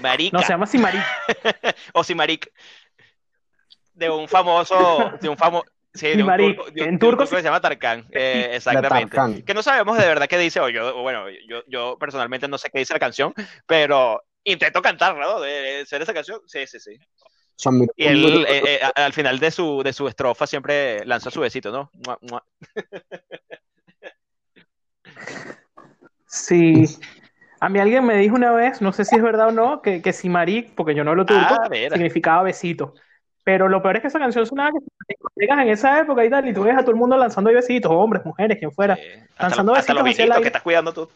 Marica. no se llama Simari. o Simarik. De un famoso, de un famoso, sí, de un turco, de un- en turco turco que se llama Tarkan, eh, exactamente. Tarkan. Que no sabemos de verdad qué dice, o yo, o bueno, yo, yo personalmente no sé qué dice la canción, pero intento cantarla, ¿no? De, ser esa canción, sí, sí, sí. Y él, eh, eh, al final de su, de su estrofa siempre lanza su besito, ¿no? Mua, mua. Sí. A mí alguien me dijo una vez, no sé si es verdad o no, que, que Simarik, porque yo no hablo turco, Ah, significaba besito. Pero lo peor es que esa canción sonaba que llegas en esa época y tal, y tú ves a todo el mundo lanzando besitos, hombres, mujeres, quien fuera. Hasta, Lanzando hasta los besitos hacia el vinitos aire. que estás cuidando tú.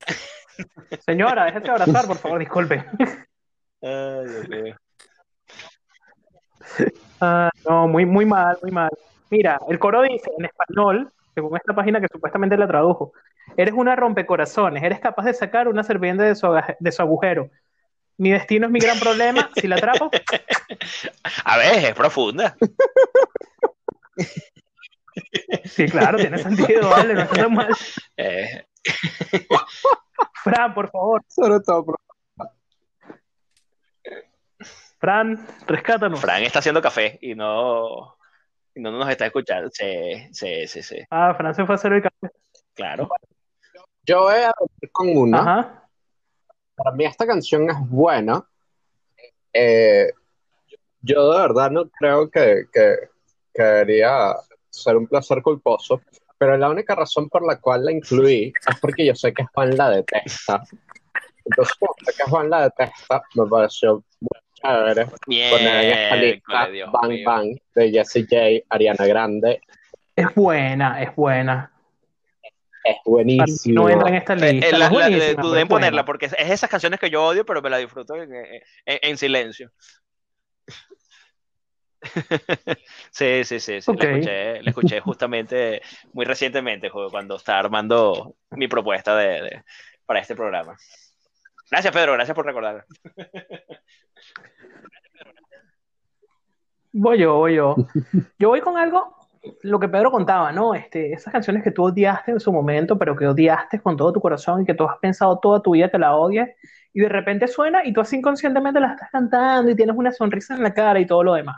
Señora, déjese abrazar, por favor, disculpe. Ay, Dios mío. Ah, no, muy, muy mal, muy mal. Mira, el coro dice en español, según esta página que supuestamente la tradujo, eres una rompecorazones, eres capaz de sacar una serpiente de su, de su agujero. Mi destino es mi gran problema, si la atrapo, A ver, es profunda. sí, claro, tiene sentido, vale, no está tan mal. Eh, Fran, por favor, Sobre todo, por- Fran, rescátanos. Fran está haciendo café y no, y no nos está escuchando. Sí, sí, sí, sí. Ah, Fran se fue a hacer el café. Claro. Yo voy a romper con una. Ajá. Para mí esta canción es buena. Eh, yo de verdad no creo que, que, que debería ser un placer culposo, pero la única razón por la cual la incluí es porque yo sé que Juan la detesta. Entonces, como sé que Juan la detesta, me pareció muy chévere poner en esta lista Dios Bang mío. Bang de Jessie J, Ariana Grande. Es buena, es buena. Es buenísimo. No entra en esta Eh, lista. eh, la- la- dudé pero en ponerla buena. porque es esas canciones que yo odio, pero me la disfruto en, en- en silencio. Sí, sí, sí, sí. La escuché, la escuché justamente muy recientemente cuando estaba armando mi propuesta de, de- para este programa. Gracias, Pedro, gracias por recordar. Voy yo, voy yo. Yo voy con algo, lo que Pedro contaba, ¿no? Este, esas canciones que tú odiaste en su momento, pero que odiaste con todo tu corazón y que tú has pensado toda tu vida que la odias, y de repente suena y tú así inconscientemente la estás cantando y tienes una sonrisa en la cara y todo lo demás.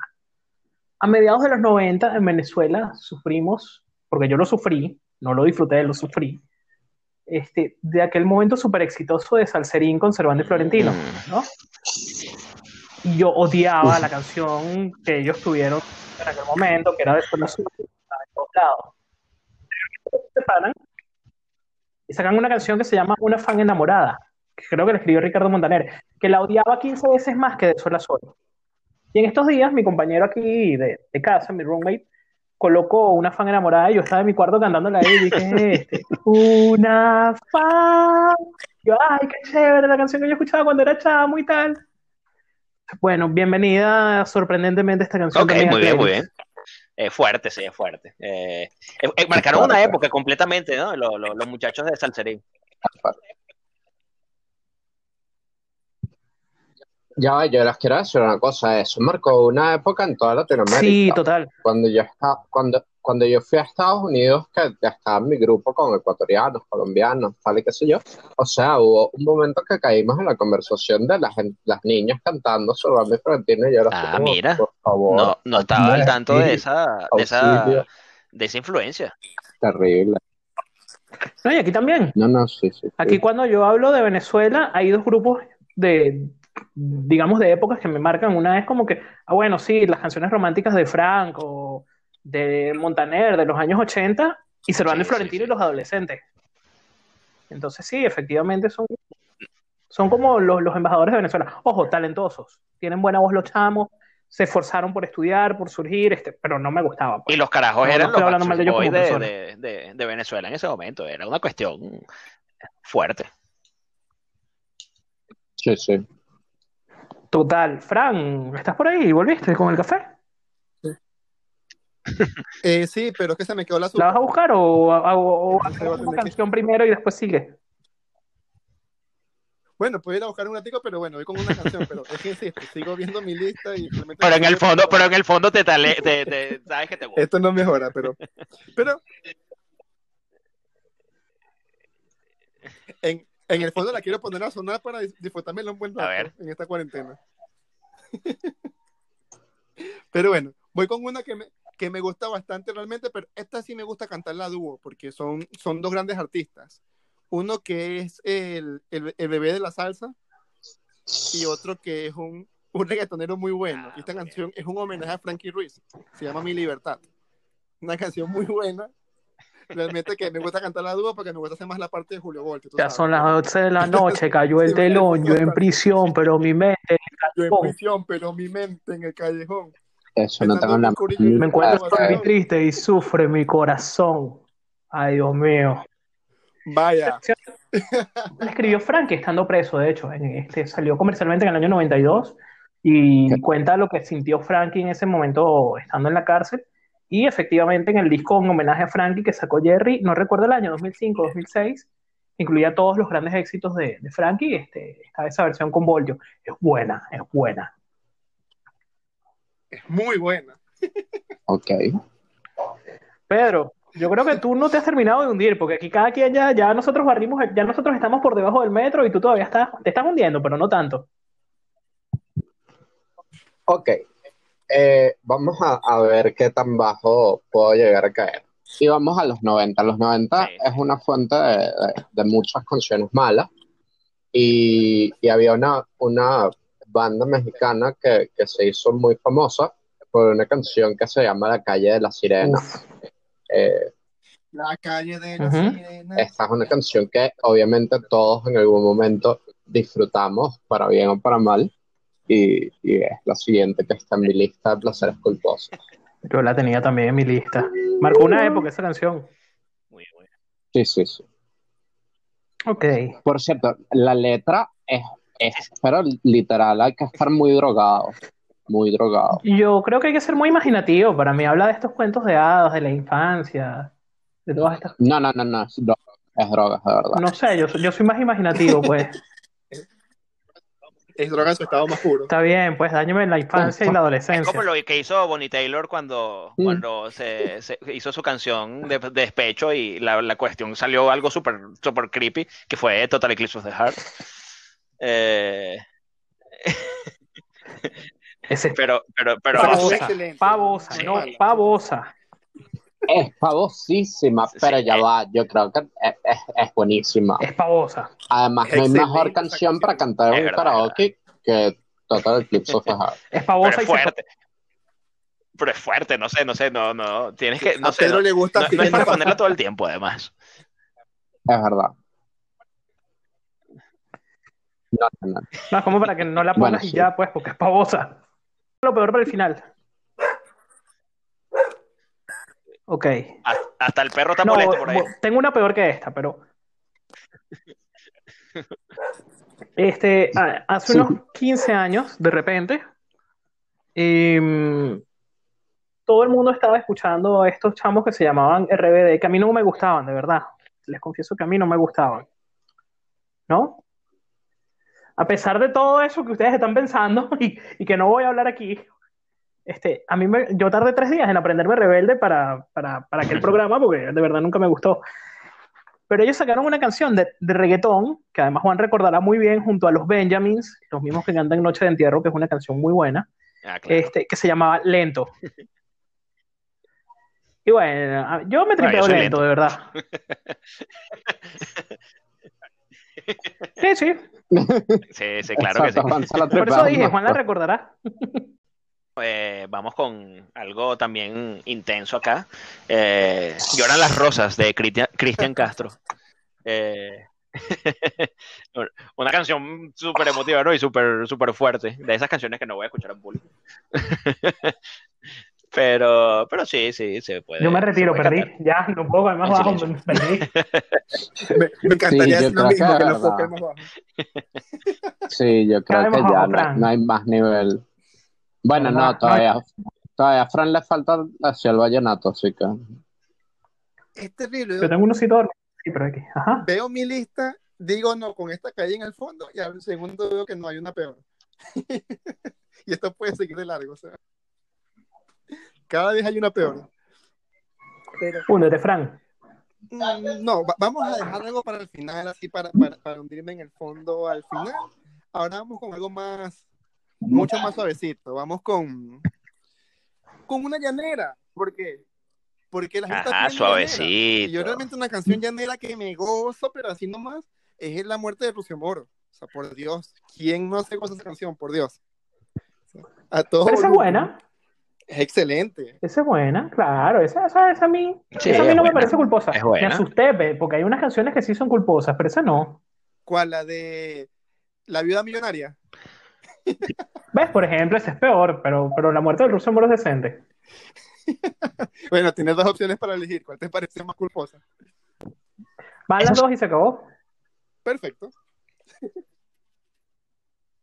A mediados de los 90 en Venezuela sufrimos, porque yo lo sufrí, no lo disfruté, lo sufrí, este, de aquel momento súper exitoso de Salserín con Cervantes y Florentino, ¿no? Y yo odiaba la canción que ellos tuvieron en aquel momento, que era de Zona Sur, que estaba en todos lados. Se separan y sacan una canción que se llama Una fan enamorada, que creo que la escribió Ricardo Montaner, que la odiaba 15 veces más que de Sol a Sol. Y en estos días, mi compañero aquí de, de casa, mi roommate, colocó una fan enamorada y yo estaba en mi cuarto cantándola ahí y dije, este, una fan. Yo, ay, qué chévere la canción que yo escuchaba cuando era chamo y tal. Bueno, bienvenida sorprendentemente esta canción. Ok, a muy bien, muy bien. Eh, fuerte, sí, es fuerte. Eh, eh, marcaron una época completamente, ¿no? Los, los- los muchachos de Salserín. Ya, yo les quiero decir una cosa, eso marcó una época en toda Latinoamérica. Sí, total. Cuando yo estaba, cuando, cuando yo fui a Estados Unidos, que ya estaba en mi grupo con ecuatorianos, colombianos, tal y qué sé yo, o sea, hubo un momento que caímos en la conversación de las, las niñas cantando sobre mi Florentino y yo era así Ah, como, mira. por favor, No, no estaba al tanto de esa, de esa, de esa influencia. terrible. No, y aquí también. No, no, sí, sí. sí. Aquí cuando yo hablo de Venezuela, hay dos grupos de, digamos, de épocas que me marcan. Una es como que, ah, bueno, sí, las canciones románticas de Frank o de Montaner de los años 80 y Cervantes Sí, Florentino sí, y los adolescentes. Entonces sí, efectivamente son, son como los, los embajadores de Venezuela. Ojo, talentosos. Tienen buena voz los chamos, se esforzaron por estudiar, por surgir, este, pero no me gustaba. pues. Y los carajos No, no eran estoy los hablando mal de ellos de Venezuela en ese momento. Era una cuestión fuerte. Sí, sí. Total. Fran, ¿estás por ahí? ¿Volviste con el café? Eh, sí, pero es que se me quedó la ¿La azúcar. vas a buscar o, o, a hacemos una que- canción primero y después sigue? Bueno, puedo ir a buscar un ratico, pero bueno, voy con una canción, pero es que insisto, sigo viendo mi lista y realmente Pero en el fondo, pero en el fondo te, tale- te, te- sabes que te gusta. Esto no mejora, pero. Pero. En, en el fondo la quiero poner a sonar para dis- disfrutármela un buen A rato ver. en esta cuarentena. Pero bueno, voy con una que me, que me gusta bastante realmente, pero esta sí me gusta cantarla a dúo, porque son, son dos grandes artistas. Uno que es el, el, el bebé de la salsa y otro que es un, un reggaetonero muy bueno. Ah, Y esta canción es un homenaje a Frankie Ruiz. Se llama Mi Libertad. Una canción muy buena. Realmente que me gusta cantarla a dúo porque me gusta hacer más la parte de Julio Volte. Ya sabes. son las 11 de la noche, cayó el telón, yo en prisión, pero mi mente Yo en prisión, pero mi mente en el callejón. Eso no tengo la me encuentro muy triste y sufre mi corazón. Ay, Dios mío. Vaya. La escribió Frank estando preso, de hecho. En este, salió comercialmente en el año 92 y cuenta lo que sintió Frankie en ese momento estando en la cárcel. Y efectivamente en el disco en homenaje a Frankie que sacó Jerry, no recuerdo el año, 2005, 2006, incluía todos los grandes éxitos de, de Frankie. Este, está esa versión con Bolio. Es buena, es buena. Es muy buena. Ok. Pedro, yo creo que tú no te has terminado de hundir, porque aquí cada quien ya, ya nosotros barrimos, ya nosotros estamos por debajo del metro y tú todavía estás, te estás hundiendo, pero no tanto. Ok. Eh, vamos a, a ver qué tan bajo puedo llegar a caer. Y vamos a los 90. Los 90 Sí. es una fuente de, de- de muchas canciones malas. Y, y había una, una banda mexicana que, que se hizo muy famosa por una canción que se llama La calle de la sirena. Eh, La calle de la Ujú. sirena. esta es una canción que obviamente todos en algún momento disfrutamos, para bien o para mal. Y, y es la siguiente que está en mi lista de placeres culposos. Yo la tenía también en mi lista. Marcó una época esa canción. Muy bueno. Sí, sí, sí. Ok. Por cierto, la letra es, es, pero literal, hay que estar muy drogado, muy drogado. Yo creo que hay que ser muy imaginativo. Para mí habla de estos cuentos de hadas, de la infancia, de todas estas. No, no, no, no, es droga, es droga, de verdad. No sé, yo, soy- yo soy más imaginativo, pues. Es droga en su estado más puro. Está bien, pues dañame en la infancia y la Es adolescencia. como lo que hizo Bonnie Taylor cuando, Mm. cuando se, se hizo su canción de, de despecho y la, la cuestión salió algo súper super creepy, que fue Total Eclipse of the Heart. Eh, Ese es pero, pero, pero, Pavosa. pavosa, Sí. no, pavosa. Es pavosísima, Sí, pero sí, ya es- va, yo creo que es, es, es buenísima. Es pavosa. Además, no hay mejor canción para cantar en un karaoke que Total Eclipse of the Heart. Es pero pavosa es y se fuerte. Pero es fuerte, no sé, no sé, no, no, tienes que, no a sé, Pedro no, le gusta no- no es para ponerla todo el tiempo, además. Es verdad. No, no, no. No, es como para que no la Bueno, pongas y sí. ya, pues, porque es pavosa. Lo peor para el final. Ok. Hasta, el perro está No, molesto por ahí. tengo una peor que esta, pero. Este, hace Sí. unos 15 años, de repente, em, todo el mundo estaba escuchando a estos chamos que se llamaban RBD, que a mí no me gustaban, de verdad. Les confieso que a mí no me gustaban. ¿No? A pesar de todo eso que ustedes están pensando y, y que no voy a hablar aquí, este, a mí me, yo tardé tres días en aprenderme Rebelde para, para, para aquel programa, porque de verdad nunca me gustó. Pero ellos sacaron una canción de, de reggaetón, que además Juan recordará muy bien, junto a los Benjamins, los mismos que cantan Noche de Entierro, que es una canción muy buena, Ah, claro. este, que se llamaba Lento. Y bueno, yo me Ah, yo tripeo lento. de verdad. Sí, sí. Sí, sí, claro que sí. Por eso dije. Juan la recordará. Eh, vamos con algo también intenso acá. Eh, Lloran las rosas de Cristian, Castro. Eh, una canción súper emotiva ¿no? y súper súper fuerte. De esas canciones que no voy a escuchar en público. pero, pero sí, sí, se puede. Yo me retiro, perdí. cantar. Ya, no puedo caer más bajo, perdí. Me, me encantaría Sí, lo creo que mismo, es que no bajo. Sí, yo creo que ya no, no hay más nivel. Bueno, No, todavía, todavía a Fran le falta hacia el vallenato, así que. Es terrible. Yo tengo un osito dormido. Sí, pero aquí. Ajá. Veo mi lista, digo no, con esta calle en el fondo, y al segundo veo que no hay una peor. y esto puede seguir de largo, o sea. Cada vez hay una peor. Pero Húndete, Fran. mm, no, va- vamos a dejar algo para el final, así para, para, para hundirme en el fondo al final. Ahora vamos con algo más, mucho más suavecito. Vamos con, con una llanera. ¿Por qué? Porque la gente Ajá. Y yo suavecito. realmente una canción llanera que me gozo, pero así nomás, es La muerte de Lucio Moro. O sea, por Dios, ¿quién no se goza esa canción? Por Dios. A todo Pero esa es buena. Es excelente. Esa es buena, claro. Esa, esa, esa a mí, Sí, esa a mí es no me parece culposa. Es buena. Me asusté, porque hay unas canciones que sí son culposas, pero esa no. ¿Cuál? La de La viuda millonaria. ¿Ves? Por ejemplo, esa es peor, pero, pero la muerte del ruso moro es decente. Bueno, tienes dos opciones para elegir. ¿Cuál te parece más culposa? Van las dos y se acabó. Perfecto.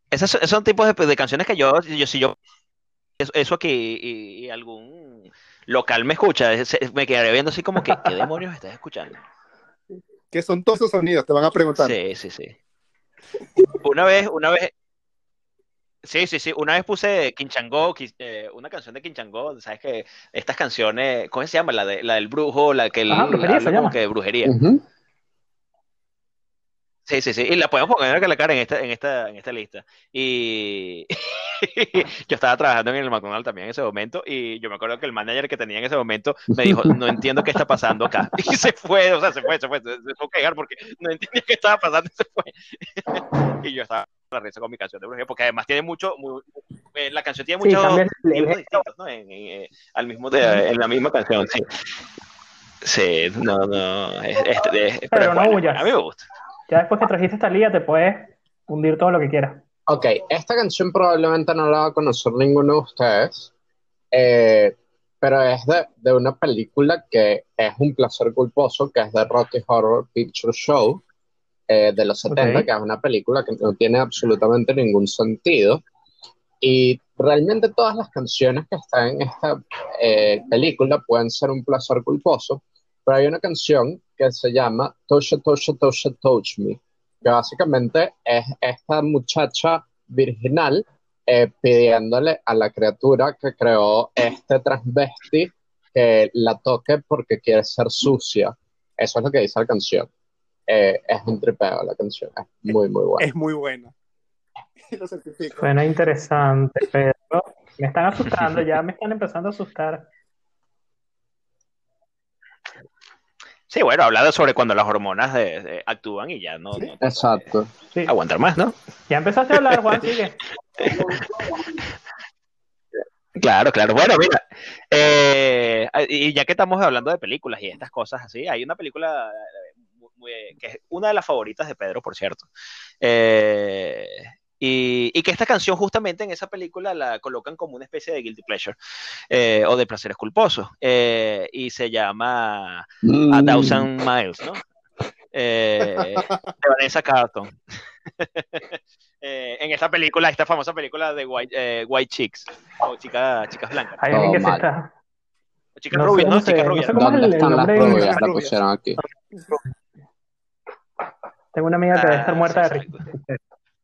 Esos, esos son tipos de, de canciones que yo, yo si yo eso, eso aquí y, y algún local me escucha, se- me quedaré viendo así como que, ¿qué demonios estás escuchando? Que son todos esos sonidos, te van a preguntar. Sí, sí, sí. Una vez, una vez, sí, sí, sí, una vez puse Quinchango, qui- eh, una canción de Quinchango, sabes que estas canciones, ¿cómo se llama? La de, la del brujo, la que Ajá, brujería se habla como que de brujería. Sí, sí, sí, y la podemos poner a la cara en esta, en esta, en esta lista. Y yo estaba trabajando en el McDonald's también en ese momento, y yo me acuerdo que el manager que tenía en ese momento me dijo, no entiendo qué está pasando acá. Y se fue, o sea, se fue, se fue, se, se tuvo que llegar porque no entendía qué estaba pasando y se fue. Y yo estaba a la risa con mi canción de brujería, porque además tiene mucho, muy- eh, la canción tiene Sí, muchos el- distintos, ¿no? En, en, eh, al mismo, de- en la misma canción, sí. Sí, no, no, es, es- es- pero Pero no huyas. a mí me gusta. Ya después que trajiste esta liga, te puedes hundir todo lo que quieras. Ok, esta canción probablemente no la va a conocer ninguno de ustedes, eh, pero es de, de una película que es un placer culposo, que es de Rocky Horror Picture Show, eh, de los 70, Ok. que es una película que no tiene absolutamente ningún sentido. Y realmente todas las canciones que están en esta eh, película pueden ser un placer culposo, pero hay una canción que se llama Tosha, Tosha, Tosha, Touch Me, que básicamente es esta muchacha virginal eh, pidiéndole a la criatura que creó este transvesti que la toque porque quiere ser sucia. Eso es lo que dice la canción. Eh, es un tripeo la canción, es muy, muy buena. Es muy buena. Lo certifico. Suena interesante, pero me están asustando, ya me están empezando a asustar. Sí, bueno, hablado sobre cuando las hormonas de- de- actúan y ya no, Sí. no te Exacto. Sí. aguantar más, ¿no? Ya empezaste a hablar, Juan, sigue. Claro, claro. Bueno, mira, eh, y ya que estamos hablando de películas y estas cosas así, hay una película eh, muy- muy- que es una de las favoritas de Pedro, por cierto. Eh, y, y que esta canción justamente en esa película la colocan como una especie de guilty pleasure eh, o de placeres culposos. eh, y se llama A Mm, Thousand Miles, ¿no? Eh, de Vanessa Carlton. Eh, en esta película, esta famosa película de White, eh, White Chicks, o chica- chicas blancas. Hay alguien que se mal. está. O chicas No sé rubias, cómo ¿no? Chicas no rubias. sé cómo- es ¿Dónde el- el están las rubias? La pusieron aquí. Tengo una amiga que debe estar Ah, muerta sí, de sí. risa.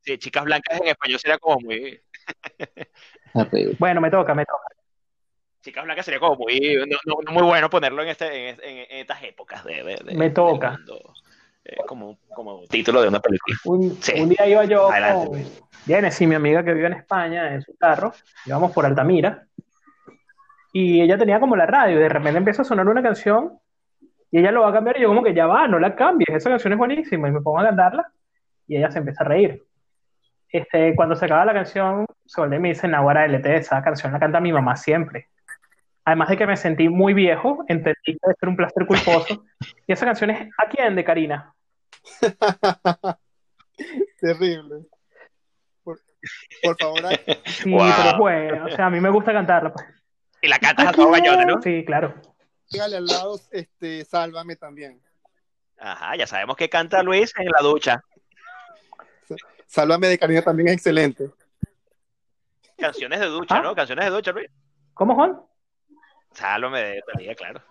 Sí, chicas blancas en español sería como muy. Terrible. Bueno, me toca, me toca. Chicas blancas sería como muy. No, muy bueno ponerlo en, este, en, en- en estas épocas de, de- de- Me toca. mundo, eh, como, como título de una película. Un, Sí. un día iba yo Adelante, con Genesis, mi amiga que vive en España, en su carro, íbamos por Altamira, y ella tenía como la radio, y de repente empieza a sonar una canción, y ella lo va a cambiar, y yo como que ya va, no la cambies, esa canción es buenísima, y me pongo a cantarla, y ella se empieza a reír. Este, cuando se acaba la canción, y me dice, Nahuara LT, esa canción la canta mi mamá siempre. Además de que me sentí muy viejo, entendí que debe ser un placer culposo, y esa canción es ¿A quién? de Karina. Terrible. Por, por favor, Sí, Wow. pero es buena, o sea, a mí me gusta cantarla, pues. Y la cantas a todo bañote, ¿no? Sí, claro. dígale al lado, este, sálvame también. Ajá, ya sabemos que canta Luis en la ducha. Sálvame de Karina también es excelente. Canciones de ducha, ¿Ah? ¿no? Canciones de ducha, Luis. ¿Cómo, Juan? Sálvame de Talía, claro.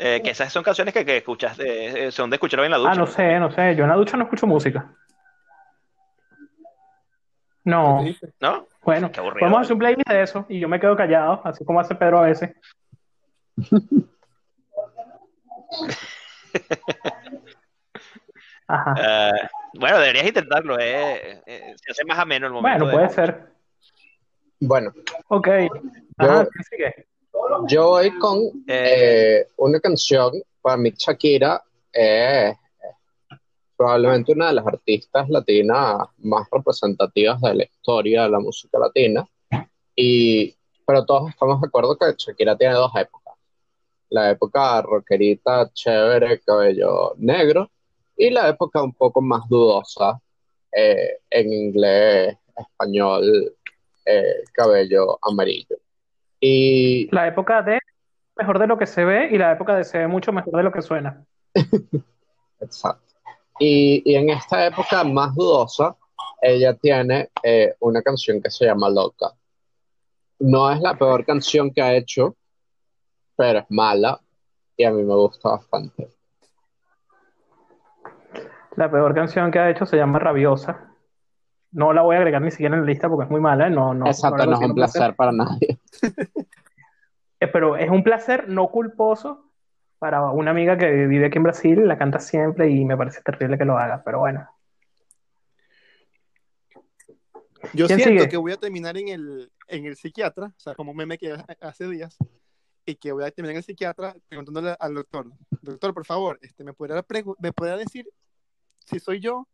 Eh, que esas son canciones que, que escuchas, eh, son de escucharlo en la ducha. Ah, no sé, no sé. Yo en la ducha no escucho música. No, ¿No? bueno, Qué aburrido. podemos hacer un playlist de eso y yo me quedo callado, así como hace Pedro a veces. Ajá. Eh, bueno, deberías intentarlo. Eh, eh, se hace más ameno el momento. Bueno, de- puede ser. Bueno, Ok. Ajá, Yo- ¿qué sigue? yo voy con Eh, eh, una canción, para mí Shakira es probablemente una de las artistas latinas más representativas de la historia de la música latina. Y, pero todos estamos de acuerdo que Shakira tiene dos épocas. La época rockerita, chévere, cabello negro, y la época un poco más dudosa, eh, en inglés, español, eh, cabello amarillo. Y La época de mejor de lo que se ve y la época de se ve mucho mejor de lo que suena. Exacto. Y, y en esta época más dudosa, ella tiene eh, una canción que se llama Loca. No es la peor canción que ha hecho, pero es mala y a mí me gusta bastante. La peor canción que ha hecho se llama Rabiosa. No la voy a agregar ni siquiera en la lista porque es muy mala. ¿eh? No, no, Exacto, no es un placer para nadie. Eh, Pero es un placer no culposo para una amiga que vive aquí en Brasil, la canta siempre y me parece terrible que lo haga, pero bueno. Yo ¿Quién siento sigue? que voy a terminar en el, en el psiquiatra, o sea, como un meme que hace días, y que voy a terminar en el psiquiatra preguntándole al doctor, doctor, por favor, este, ¿me, podrá ¿me podrá decir si soy yo?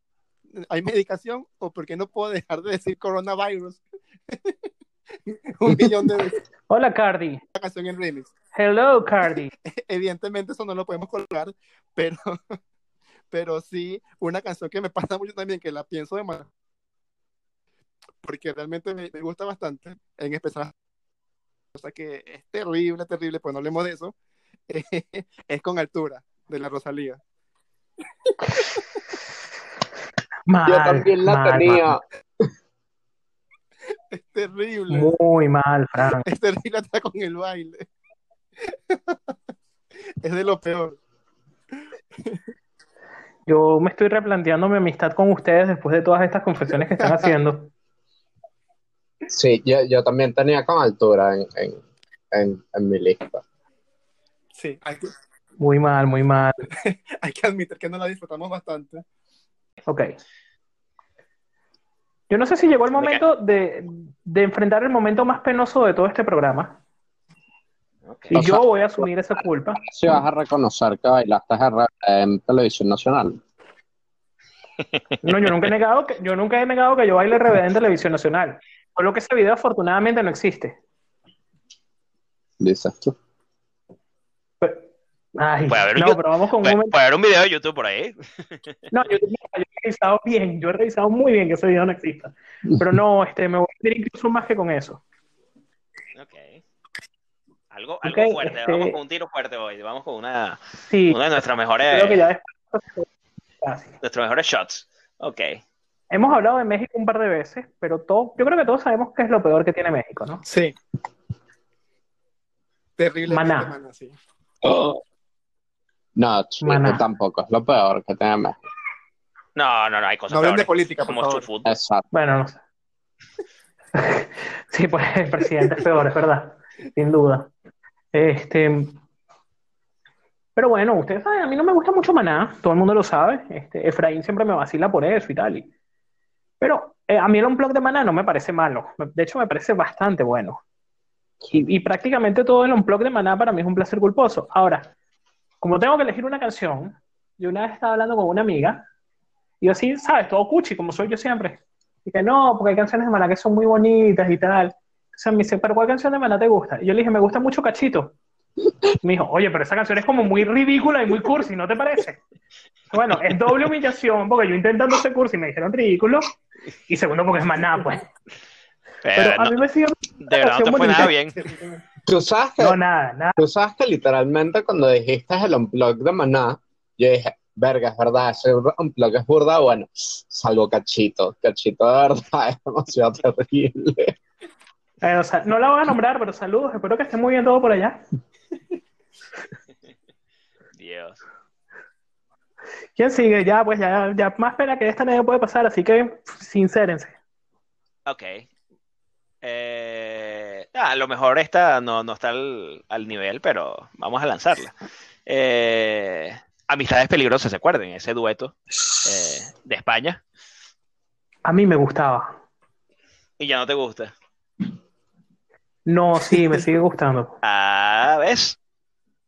¿Hay medicación? ¿O por qué no puedo dejar de decir coronavirus? un millón de veces Hola Cardi. la canción en remix. Hello Cardi. Evidentemente eso no lo podemos colgar, pero, pero sí una canción que me pasa mucho también, que la pienso de más, porque realmente me, me gusta bastante, en especial, o sea que es terrible, terrible, pues no hablemos de eso, es con altura, de la Rosalía. Mal, Yo también la mal, tenía. mal. Es terrible, Muy mal, Frank. es terrible hasta con el baile. es de lo peor. Yo me estoy replanteando mi amistad con ustedes después de todas estas confesiones que están haciendo. Sí, yo, yo también tenía con altura en, en, en, en mi lista. Sí, hay que, Muy mal, muy mal. hay que admitir que no la disfrutamos bastante. Ok. Yo no sé si llegó el momento de, de enfrentar el momento más penoso de todo este programa. Y O yo sea- voy a asumir esa culpa. Si vas a reconocer que bailaste en televisión nacional. No, yo nunca he negado que, yo nunca he negado que yo baile RBD en televisión nacional. Solo que ese video afortunadamente no existe. Dices tú. Pero- ay, Puede haber un no, yo- pero vamos con un Puede, momento. puede haber un video de YouTube por ahí. No, yo, yo he revisado bien, yo he revisado muy bien que ese video no exista. Pero no, este, me voy a ir incluso más que con eso. Ok. Algo, algo fuerte. este- Vamos con un tiro fuerte hoy. Vamos con una, Sí, una de nuestras creo mejores, que ya después. Casi. nuestros mejores shots. Ok. Hemos hablado de México un par de veces, pero todo, yo creo que todos sabemos qué es lo peor que tiene México, ¿no? Sí. Terrible. Maná. Maná, sí. No, Maná. tampoco. Es lo peor que tiene México. No, no, no, hay cosas No hablen de política, por Como favor. Exacto. Bueno, no sé. Sí, pues el presidente es peor, es verdad, sin duda. Este, pero bueno, ustedes saben, a mí no me gusta mucho Maná, todo el mundo lo sabe. Este, Efraín siempre me vacila por eso y tal. y- Pero eh, a mí el unplug de Maná no me parece malo, de hecho me parece bastante bueno. Y, y prácticamente todo el unplug de Maná para mí es un placer culposo. Ahora, como tengo que elegir una canción, yo una vez estaba hablando con una amiga y yo así, ¿sabes? Todo cuchi, como soy yo siempre. Y que no, porque hay canciones de Maná que son muy bonitas y tal. O sea, me dice, ¿pero cuál canción de Maná te gusta? Y yo le dije, me gusta mucho Cachito. Me dijo, oye, pero esa canción es como muy ridícula y muy cursi, ¿no te parece? Bueno, es doble humillación, porque yo intentando ser cursi me dijeron ridículo. Y segundo, porque es Maná, pues. Pero Pero a no, mí me sigue. de verdad no te fue nada bien. Tú sabes que, No, nada, nada. tú sabes que literalmente cuando dijiste el unplug de Maná, yo dije, verga, es verdad, ese unplug es burda, bueno, salvo Cachito. Cachito de verdad es demasiado terrible. Eh, o sea, no la voy a nombrar, pero saludos. Espero que esté muy bien todo por allá. Dios. ¿Quién sigue? Ya, pues ya, ya más pena que esta nadie puede pasar, así que sincérense. Ok. Eh, ah, a lo mejor esta no, no está al, al nivel, pero vamos a lanzarla. Eh, Amistades peligrosas, ¿se acuerdan? Ese dueto eh, de España. A mí me gustaba. Y ya no te gusta. No, sí, me sigue gustando. Ah, ¿ves?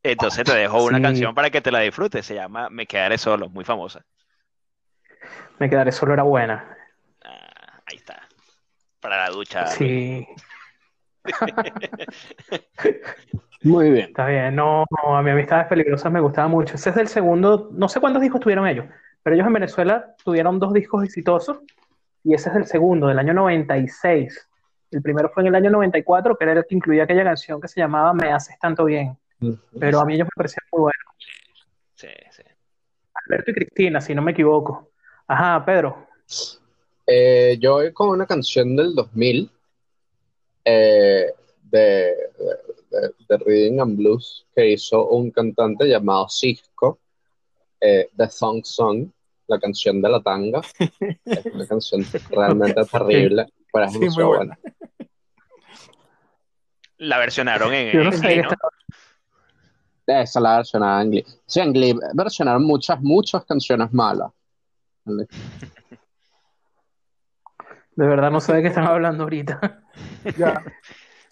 Entonces te dejo una Sí. canción para que te la disfrutes. Se llama Me quedaré solo, muy famosa. Me quedaré solo, era buena. Ah, ahí está. Para la ducha. Sí, Muy bien. está bien. No, no, a mí Amistades Peligrosas me gustaba mucho. Ese es el segundo, no sé cuántos discos tuvieron ellos, pero ellos en Venezuela tuvieron dos discos exitosos y ese es el segundo, del año 96. El primero fue en el año 94, que era el que incluía aquella canción que se llamaba Me haces tanto bien. Pero a mí ellos me parecían muy buenos. Sí, sí. Alberto y Cristina, si no me equivoco. Ajá, Pedro. Eh, yo voy con una canción del 2000 eh, de, de, de Reading and Blues que hizo un cantante llamado Cisco, eh, The Thong Song, la canción de la tanga. Es una canción realmente terrible, pero es Sí, muy buena. buena. La versionaron en, Yo no Esa la versionaron en Glee. Sí, en Glee versionaron muchas, muchas canciones malas. De verdad no sé de qué están hablando ahorita. Ya,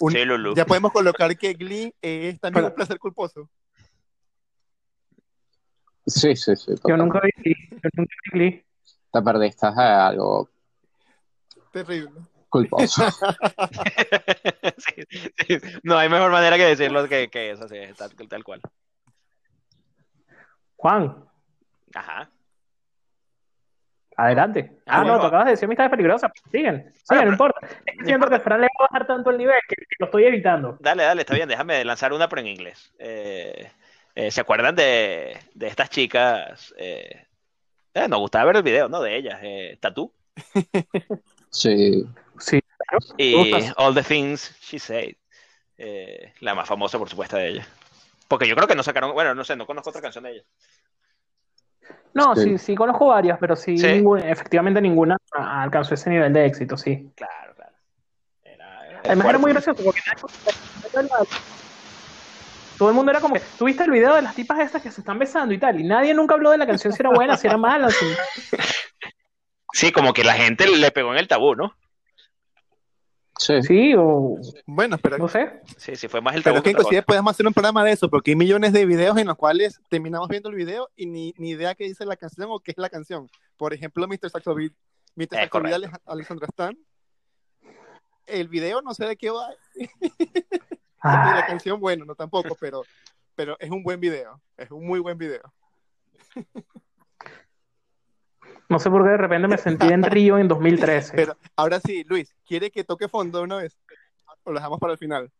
Un- Sí, Lulu. ya podemos colocar que Glee es también un placer culposo. Sí, sí, sí. Yo nunca vi, yo nunca vi Glee. Te perdiste de algo Terrible. culposo. Sí, sí. No hay mejor manera que decirlo que, que eso, sí, tal, tal cual. Juan, Ajá. Adelante. Ah, Ah, no, acabas de decir amistades peligrosas. Siguen, siguen, no importa. Es que siento que Fran le va a bajar tanto el nivel que, que lo estoy evitando. Dale, dale, está bien, déjame lanzar una, pero en inglés. Eh, eh, ¿se acuerdan de, de estas chicas? Eh, eh, nos gustaba ver el video, ¿no? De ellas, eh, Tatú Sí. Sí, y? All the Things She Said. Eh, la más famosa, por supuesto, de ellas. Porque yo creo que no sacaron, bueno, no sé, no conozco otra canción de ellas. No, Sí. sí, sí conozco varias, pero sí, Sí. ninguna- efectivamente ninguna alcanzó ese nivel de éxito, sí. Claro, claro. Era, era Además era muy fuerte. gracioso porque todo el mundo era como que, ¿tuviste el video de las tipas estas que se están besando y tal? Y nadie nunca habló de la canción si era buena, si era mala, si... Sí, como que la gente le pegó en el tabú, ¿no? Sí. Sí, o Bueno, pero, no sé. Sí, sí, fue más el pero que inclusive podemos hacer un programa de eso, porque hay millones de videos en los cuales terminamos viendo el video y ni, ni idea qué dice la canción o qué es la canción. Por ejemplo, Mr. Saxovid, Mr. Ale- Alexandra Stan. El video no sé de qué va. Y Ah, la canción, bueno, no tampoco, pero, pero es un buen video. Es un muy buen video. No sé por qué de repente me sentí en Río en 2013. Pero ahora sí, Luis, ¿quiere que toque fondo una vez? ¿O lo dejamos para el final?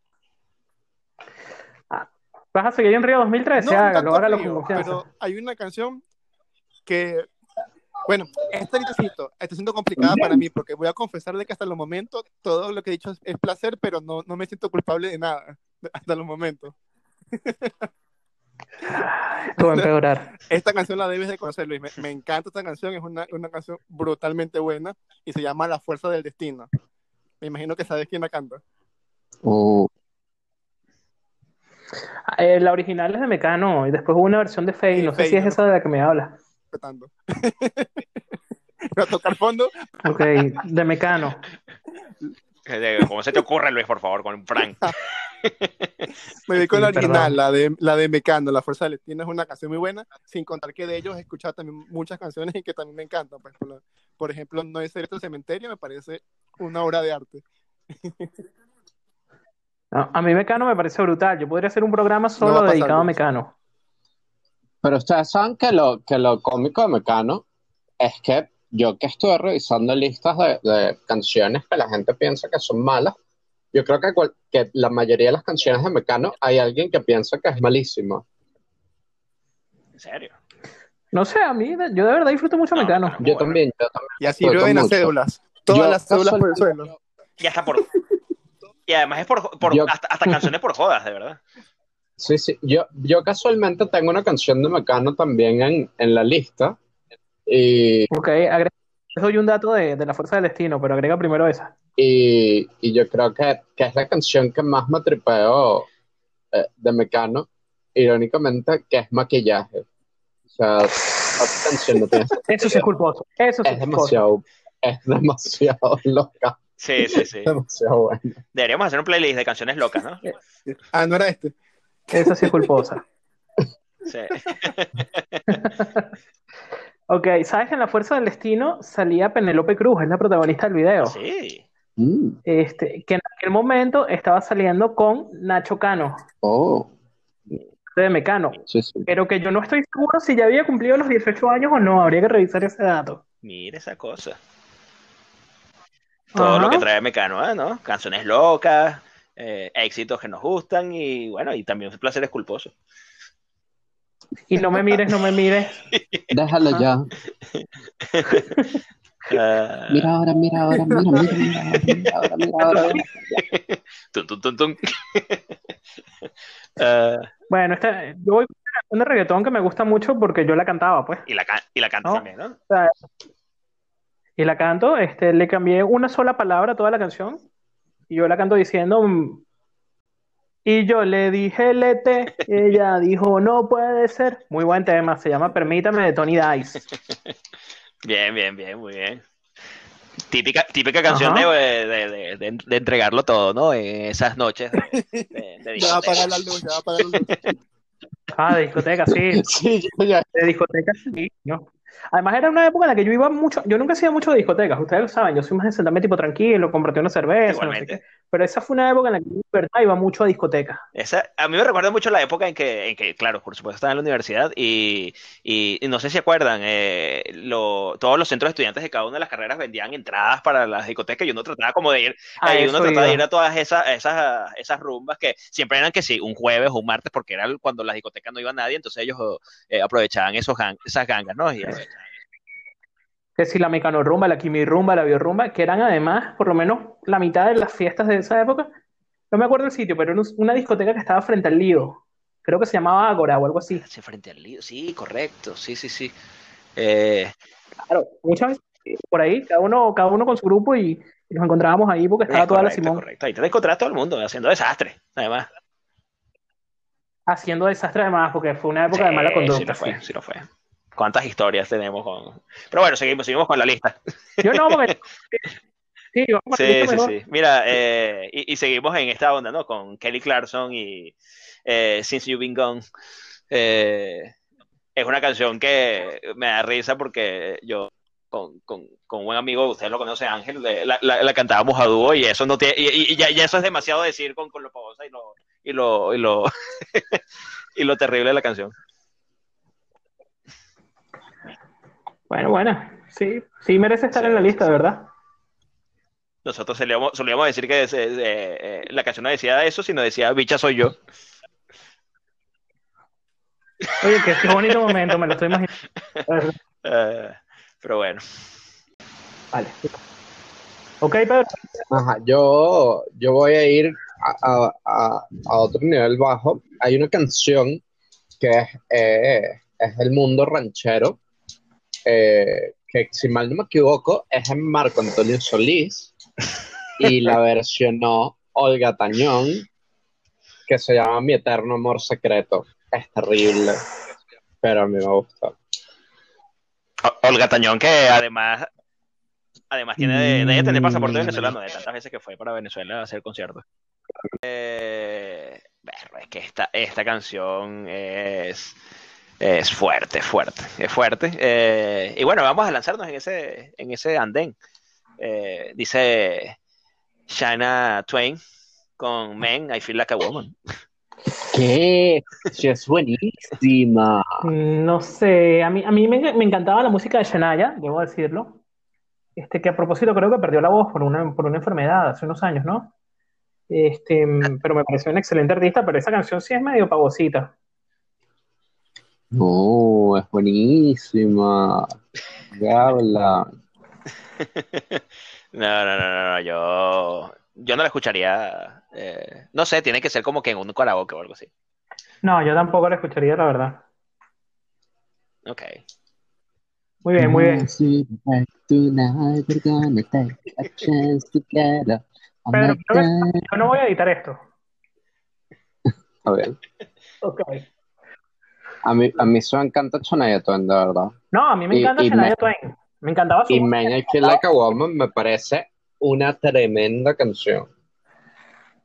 ¿Vas a seguir en Río 2013? No, hágalo, hágalo con confianza. pero hay una canción que, bueno, esta ahorita siento, está siendo complicada para mí porque voy a confesar de que hasta los momentos todo lo que he dicho es, es placer, pero no, no me siento culpable de nada, hasta los momentos. Esto va a empeorar. Esta canción la debes de conocer, Luis. Me, me encanta esta canción, es una, una canción brutalmente buena y se llama La Fuerza del Destino. Me imagino que sabes quién la canta. Uh, Eh, la original es de Mecano y después hubo una versión de Faye. Sí, No sé si es ¿no? esa de la que me hablas. Respetando. Voy a tocar fondo. Ok, de Mecano. ¿Cómo se te ocurre, Luis, por favor, con Frank? Me voy con la perdón. original, la de, la de Mecano, La Fuerza del Destino es una canción muy buena, sin contar que de ellos he escuchado también muchas canciones y que también me encantan. Pues, por, lo- por ejemplo, No es cierto el cementerio me parece una obra de arte. No, a mí Mecano me parece brutal. Yo podría hacer un programa No solo a dedicado a. Mecano. Pero ustedes saben que lo, que lo cómico de Mecano es que yo que estuve revisando listas de, de canciones que la gente piensa que son malas, yo creo que, cual- que la mayoría de las canciones de Mecano hay alguien que piensa que es malísima. ¿En serio? No sé, a mí, yo de verdad disfruto mucho No, Mecano. Yo Bueno. también, yo también. Y así llueven las cédulas. Todas Yo las cédulas por el suelo. Y hasta por. Y además es por, por- Yo- hasta, hasta canciones por jodas, de verdad. Sí, sí. Yo, yo casualmente tengo una canción de Mecano también en, en la lista. Y, Ok, agrega, les doy un dato de, de la fuerza del destino, pero agrega primero esa. y, y yo creo que, que es la canción que más me tripeo eh, de Mecano, irónicamente, que es Maquillaje. O sea, otra canción no tiene Eso sí es culposo. Eso sí Es es demasiado, es demasiado loca, Sí, sí, sí. demasiado buena. Deberíamos hacer un playlist de canciones locas, ¿no? Ah, no era este. Eso sí es culposa. Sí. Ok, ¿sabes que en La Fuerza del Destino salía Penélope Cruz, es la protagonista del video? Sí. Mm, Este, que en aquel momento estaba saliendo con Nacho Cano, Oh, de Mecano, sí, sí. pero que yo no estoy seguro si ya había cumplido los 18 años o no, habría que revisar ese dato. Mira esa cosa. Todo Ajá. lo que trae Mecano, ¿eh? ¿no? Canciones locas, eh, éxitos que nos gustan y bueno, y también placeres culposos. Y no me mires, no me mires. Déjalo ya. Ah, Mira ahora, mira ahora, mira, mira, mira ahora, mira ahora, mira ahora. tun, tun, tun, tun. Ah, Bueno, esta, yo voy con una canción de reggaetón que me gusta mucho porque yo la cantaba, pues. y la, y la canta No. también, ¿no? Y la canto, este, le cambié una sola palabra a toda la canción. Y yo la canto diciendo. Y yo le dije lete, y ella dijo no puede ser. Muy buen tema, se llama Permítame de Tony Dice. Bien, bien, bien, muy bien. Típica, típica canción de, de, de- de- de entregarlo todo, ¿no? En esas noches de, de- de Ya va a discoteca. apagar la luz, ya va a apagar la luz. Ah, de discoteca, sí. Sí, ya. De discoteca, sí. ¿no? Además, era una época en la que yo iba mucho. Yo nunca sido mucho de discotecas, ustedes lo saben. Yo soy más de sentarme tipo tranquilo, comprarte una cerveza, no sé qué. Pero esa fue una época en la que yo, verdad, iba mucho a discotecas. Esa, a mí me recuerda mucho la época en que, en que claro, por supuesto estaba en la universidad y, y- y no sé si acuerdan, eh, lo- todos los centros de estudiantes de cada una de las carreras vendían entradas para las discotecas y uno trataba como de ir, A eh, uno trataba de ir a todas esas, esas, esas rumbas que siempre eran que sí, un jueves o un martes porque era cuando las discotecas no iba nadie, entonces ellos eh, aprovechaban esos gang- esas gangas, ¿no? Y, que si la Mecano Rumba, la Kimi Rumba, la Biorumba, que eran además, por lo menos la mitad de las fiestas de esa época, no me acuerdo el sitio, pero era un- una discoteca que estaba frente al Lido. Creo que se llamaba Ágora o algo así. Sí, frente al lío, sí, correcto, sí, sí, sí. Eh, Claro, muchas veces eh, por ahí, cada uno, cada uno con su grupo y, y nos encontrábamos ahí porque estaba es toda la Simón correcto. Ahí te encontrás todo el mundo haciendo desastre, además. haciendo desastre además, porque fue una época de Sí, mala sí conducta. lo fue, sí. sí lo fue. ¿Cuántas historias tenemos con...? Pero bueno, seguimos, seguimos con la lista. Yo no, porque... Sí, vamos Sí, sí, mejor. sí. Mira, eh, y, y seguimos en esta onda, ¿no? Con Kelly Clarkson y eh, Since You've Been Gone. Eh, es una canción que me da risa porque yo con, con, con un buen amigo, usted lo conoce, Ángel, le- la, la- la cantábamos a dúo y eso no tiene, y, y- y ya, ya eso es demasiado decir con, con lo pavosa y lo, y lo, y lo, y lo terrible de la canción. Bueno, bueno, sí, sí merece estar Sí, en la lista, sí. verdad. Nosotros solíamos, solíamos decir que eh, eh, la canción no decía eso, sino decía bicha soy yo. Oye, qué, qué bonito momento, me lo estoy imaginando. Eh, pero bueno. Vale. Ok, Pedro. Ajá, yo, yo voy a ir a, a- a- a otro nivel bajo. Hay una canción que es, eh, es el mundo ranchero, eh, que si mal no me equivoco es en Marco Antonio Solís y la versionó Olga Tañón, que se llama Mi Eterno Amor Secreto. Es terrible, pero a mí me gusta. Olga Tañón, que además, además tiene de, de tener pasaporte Mm. venezolano, de tantas veces que fue para Venezuela a hacer conciertos. Eh, es que esta, esta canción es, es fuerte, fuerte, es fuerte. Eh, y bueno, vamos a lanzarnos en ese, en ese andén. Eh, dice Shana Twain con Men, I Feel Like a Woman. ¿Qué? Sí, es buenísima. No sé, a mí, a mí me, me encantaba la música de Shania, debo decirlo. Este, que a propósito creo que perdió la voz por una, por una enfermedad hace unos años, ¿no? Este, pero me pareció un excelente artista, pero esa canción sí es medio pavosita. No, es buenísima. ¿Qué habla? No, no, no, no, no, yo, yo no la escucharía. eh, no sé, tiene que ser como que en un karaoke o algo así. No, yo tampoco la escucharía, la verdad. Ok. Muy bien, muy bien. God. que yo no voy a editar esto. A ver, Ok. A mí, a mí eso me encanta Shania Twain, de verdad. No, a mí me Y- encanta y Shania me- Twain. Me encantaba su Y. Man I Feel Like a Woman me parece una tremenda canción.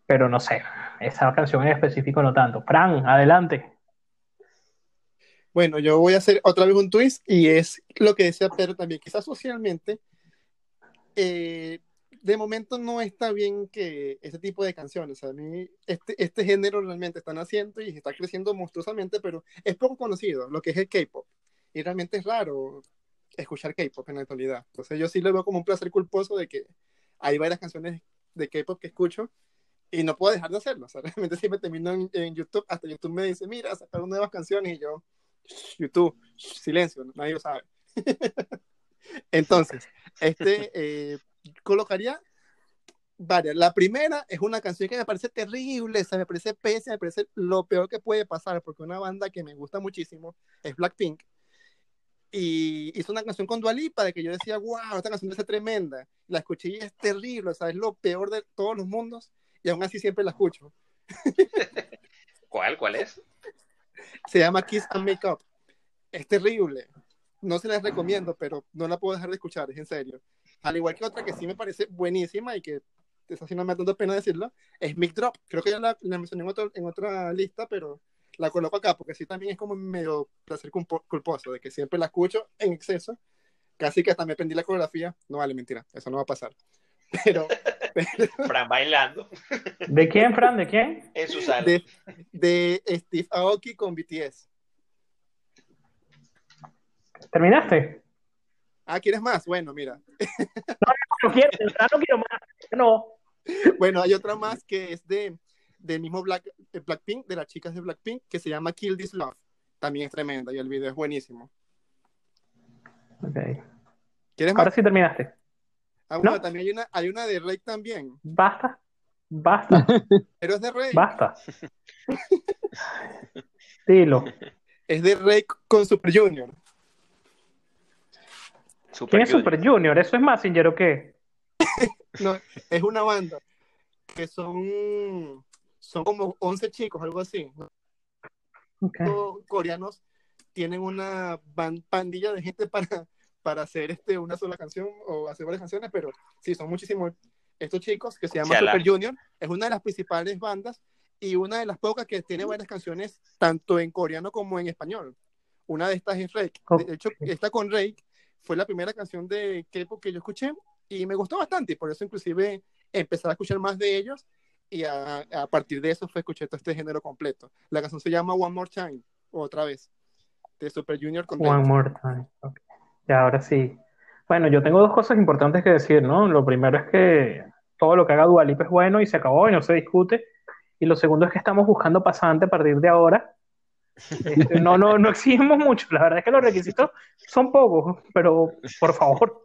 pero no sé. Esa canción en específico no tanto. Fran, adelante. Bueno, yo voy a hacer otra vez un twist y es lo que decía Pedro también. Quizás socialmente, eh, de momento no está bien que este tipo de canciones, a mí, este, este género realmente está naciendo y está creciendo monstruosamente, pero es poco conocido, lo que es el K-pop. Y realmente es raro escuchar K-pop en la actualidad. Entonces yo sí lo veo como un placer culposo de que hay varias canciones de K-pop que escucho y no puedo dejar de hacerlo. O sea, realmente siempre termino en, en YouTube, hasta YouTube me dice, mira, sacaron nuevas canciones y yo, YouTube, silencio, nadie lo sabe. Entonces, este eh, colocaría varias. La primera es una canción que me parece terrible, o sea, me parece pésima, me parece lo peor que puede pasar, porque una banda que me gusta muchísimo es Blackpink. Y hizo una canción con Dua Lipa de que yo decía, wow, esta canción es tremenda. La escuché y es terrible, o sea, es lo peor de todos los mundos, y aún así siempre la escucho. ¿Cuál? ¿Cuál es? Se llama Kiss and Make Up. Es terrible. No se las recomiendo, pero no la puedo dejar de escuchar, es en serio. Al igual que otra que sí me parece buenísima y que esa sí no me da tanta pena decirlo, es Mic Drop. Creo que ya la, la mencioné en, otro- en otra lista, pero la coloco acá porque sí también es como medio placer culpo- culposo, de que siempre la escucho en exceso. Casi que hasta me aprendí la coreografía. No vale, mentira, eso no va a pasar. Pero, Fran bailando ¿De quién, Fran? ¿De quién? en su sala. de, de Steve Aoki con BTS. ¿Terminaste? Ah, ¿quieres más? Bueno, mira. No quiero, no quiero más. No. Bueno, hay otra más que es de del mismo Black, de Blackpink, de las chicas de Blackpink, que se llama Kill This Love. También es tremenda y el video es buenísimo. Ok. ¿Quieres más? Ahora sí terminaste. Ah, bueno, no. también hay una, hay una de Rake también, Basta. Basta. pero es de Rake. Basta. Dilo. Es de Rake con Super Junior. Super ¿Quién es Junior. Super Junior? ¿Eso es Massinger o qué? No, es una banda que son, son como 11 chicos, algo así. coreanos tienen una ban- pandilla de gente para, para hacer este, una sola canción o hacer varias canciones, pero sí, son muchísimos estos chicos que se llaman Sí, ala. Super Junior. Es una de las principales bandas y una de las pocas que tiene varias canciones tanto en coreano como en español. Una de estas es Rake. De hecho, Ok. esta con Rake fue la primera canción de K-pop que yo escuché y me gustó bastante y por eso inclusive empecé a escuchar más de ellos y a, a partir de eso fue escuché todo este género completo. La canción se llama One More Time, otra vez, de Super Junior con One more time. Ok. Ya, ahora sí. Bueno, yo tengo dos cosas importantes que decir, ¿no? Lo primero es que todo lo que haga Dua Lipa es bueno y se acabó y no se discute. Y lo segundo es que estamos buscando pasante a partir de ahora. Este, no, no, no exigimos mucho. La verdad es que los requisitos son pocos, pero por favor,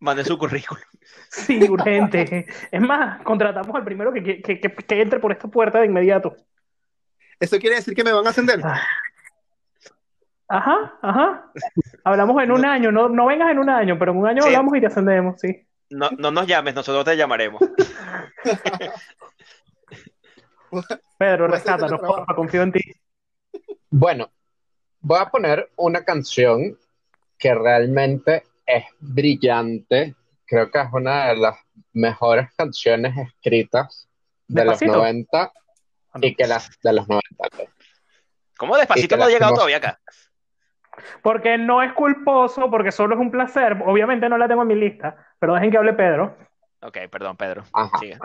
Mande su currículum. sí, urgente. Es más, contratamos al primero que, que, que, que entre por esta puerta de inmediato. Eso quiere decir que me van a ascender. Ah. Ajá, ajá. Hablamos en un año, no, no vengas en un año, pero en un año Sí. hablamos y te ascendemos, sí. No, no nos llames, nosotros te llamaremos. Pedro, hacer rescátanos, porfa, confío en ti. Bueno, voy a poner una canción que realmente es brillante. Creo que es una de las mejores canciones escritas de los Despacito. 90 y que las de los 90. pues. ¿Cómo despacito no ha llegado todavía acá? Porque no es culposo, porque solo es un placer. Obviamente no la tengo en mi lista, pero dejen que hable Pedro. Ok, perdón, Pedro. Ajá. Sigue.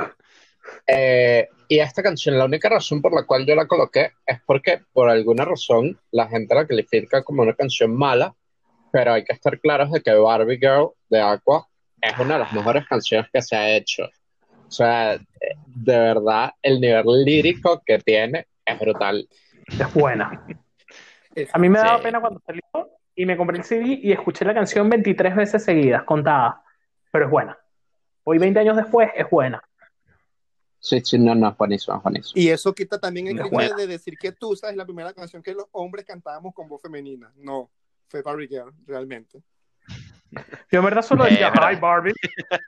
Eh, y esta canción, la única razón por la cual yo la coloqué es porque por alguna razón la gente la califica como una canción mala, pero hay que estar claros de que Barbie Girl de Aqua es una de las mejores canciones que se ha hecho. O sea, de verdad, el nivel lírico que tiene es brutal. Es buena. A mí me daba Sí. pena cuando salió y me compré el CD y escuché la canción 23 veces seguidas, contadas, pero es buena. Hoy, 20 años después, es buena. Sí, sí, no, no, buenísimo, buenísimo. Y eso quita también el buena. de decir que tú sabes la primera canción que los hombres cantábamos con voz femenina. No, fue Barbie Girl, realmente. Yo en verdad solo decía, verdad. hi Barbie,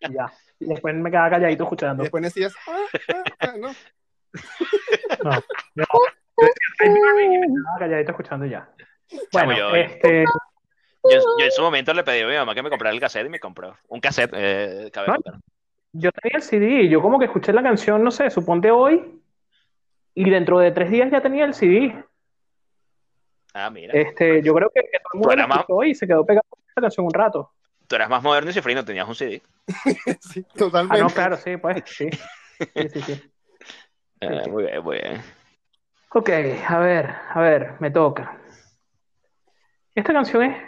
y ya. Y después me quedaba calladito Y escuchando. después decías, ah, ah, ah, no. No, no. Yo decía, hi Barbie, y me quedaba calladito escuchando y ya. Bueno, yo- este, Yo, yo en su momento le pedí a mi mamá que me comprara el cassette y me compró un cassette. Eh, cabe No. Yo tenía el CD y yo como que escuché la canción, no sé, suponte hoy, y dentro de tres días ya tenía el CD. Ah, mira. Este, yo creo que, que todo el mundo ma- escuchó y se quedó pegado con esa canción un rato. Tú eras más moderno y cifrino, tenías un CD. Sí, Ah, totalmente. no, claro, sí, pues, sí. Sí, sí, sí. Eh, Sí. muy bien, muy bien. Ok, a ver, a ver, me toca. Esta canción es.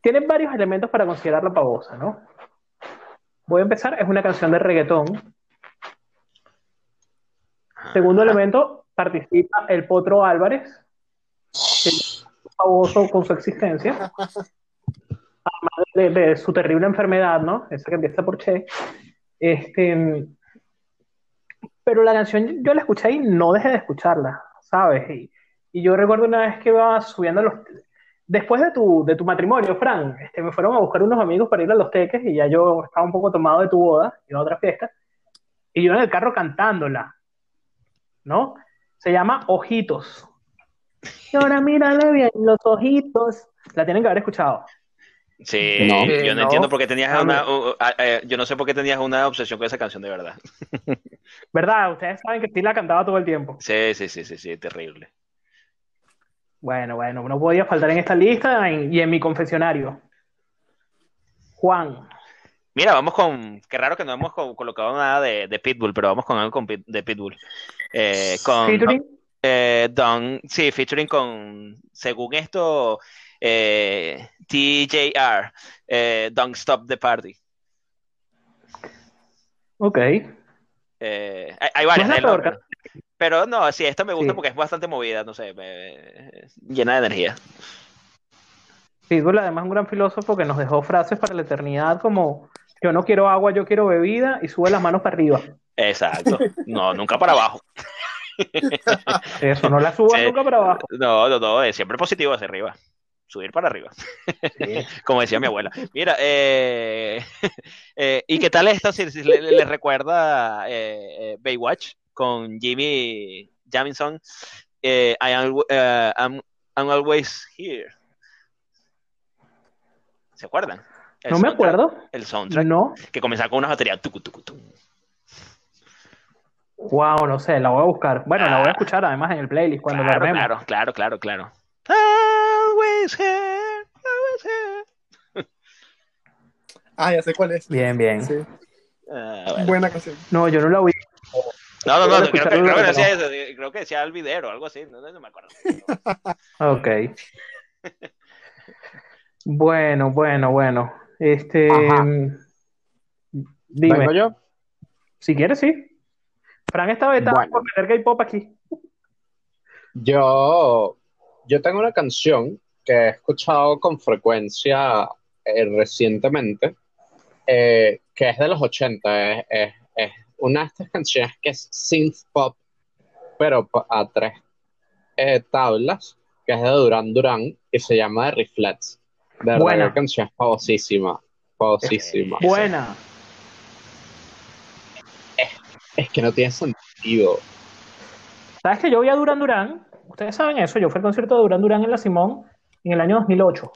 Tiene varios elementos para considerarla pavosa, ¿no? Voy a empezar, es una canción de reggaetón. Segundo Ajá. elemento, participa el Potro Álvarez, que es famoso con su existencia. Además de, de su terrible enfermedad, ¿no? Esa que empieza por Che. Este, pero la canción yo la escuché y no dejé de escucharla, ¿sabes? Y, y yo recuerdo una vez que iba subiendo los... Después de tu, de tu matrimonio, Fran, este, me fueron a buscar unos amigos para ir a los teques y ya yo estaba un poco tomado de tu boda, iba a otra fiesta, y yo en el carro cantándola, ¿no? Se llama Ojitos. Y ahora mírale bien los ojitos. La tienen que haber escuchado. Sí, No. yo no, No. entiendo por qué tenías una. uh, uh, ah, eh, yo no sé por qué tenías una obsesión con esa canción, de verdad. ¿Verdad? Ustedes saben que sí la cantaba todo el tiempo. Sí, sí, sí, sí, sí, terrible. Bueno, bueno, no podía faltar en esta lista y en mi confesionario. Juan. Mira, vamos con. Qué raro que no hemos co- colocado nada de, de Pitbull, pero vamos con algo con Pit- de Pitbull. Eh, con Featuring. eh, Don, sí, featuring con, según esto, eh, TJR, eh, Don't Stop the Party. Ok. Hay, No varias es la peor. Pero, no, sí, esta me gusta Sí. porque es bastante movida, no sé, me- llena de energía. Pitbull además es un gran filósofo que nos dejó frases para la eternidad como yo no quiero agua, yo quiero bebida y sube las manos para arriba. Exacto. No, nunca para abajo. Eso, no la subas Sí. nunca para abajo. No, no, no, es siempre positivo hacia arriba. Subir para arriba, Sí. como decía mi abuela. Mira, eh, eh, ¿y qué tal esta? Si, si le, le recuerda eh, eh, Baywatch con Jimmy Jamison, eh, I am, eh, I'm, I'm always here. ¿Se acuerdan? El No me acuerdo. El soundtrack No. que comenzaba con una batería. tucu, tucu, tum. Wow, no sé, la voy a buscar. Bueno, la voy a Ah. escuchar además en el playlist cuando lo Claro, armemos. claro, claro, claro, claro. Always here, always here. Ah, ya sé cuál es. Bien, bien. Sí, Ah, bueno. buena canción. No, yo no la oí. No, no, no, creo, que, creo decía eso, creo que decía Alvidero o algo así, no, no, no me acuerdo. Ok. Bueno, bueno, bueno. Este, Ajá. dime, ¿Vengo yo? si quieres, sí. Fran está vetado Bueno. por meter K-pop aquí. Yo, yo tengo una canción que he escuchado con frecuencia eh, recientemente, eh, que es de los 80. Es, es- es una de estas canciones que es synth pop, pero a tres eh, tablas, que es de Duran Duran y se llama The Reflex. De verdad, Buena. la canción es famosísima, famosísima. Esa. Buena. Es que no tiene sentido. ¿Sabes que yo vi a Duran Duran? Ustedes saben eso. Yo fui al concierto de Duran Duran en La Simón en el año 2008.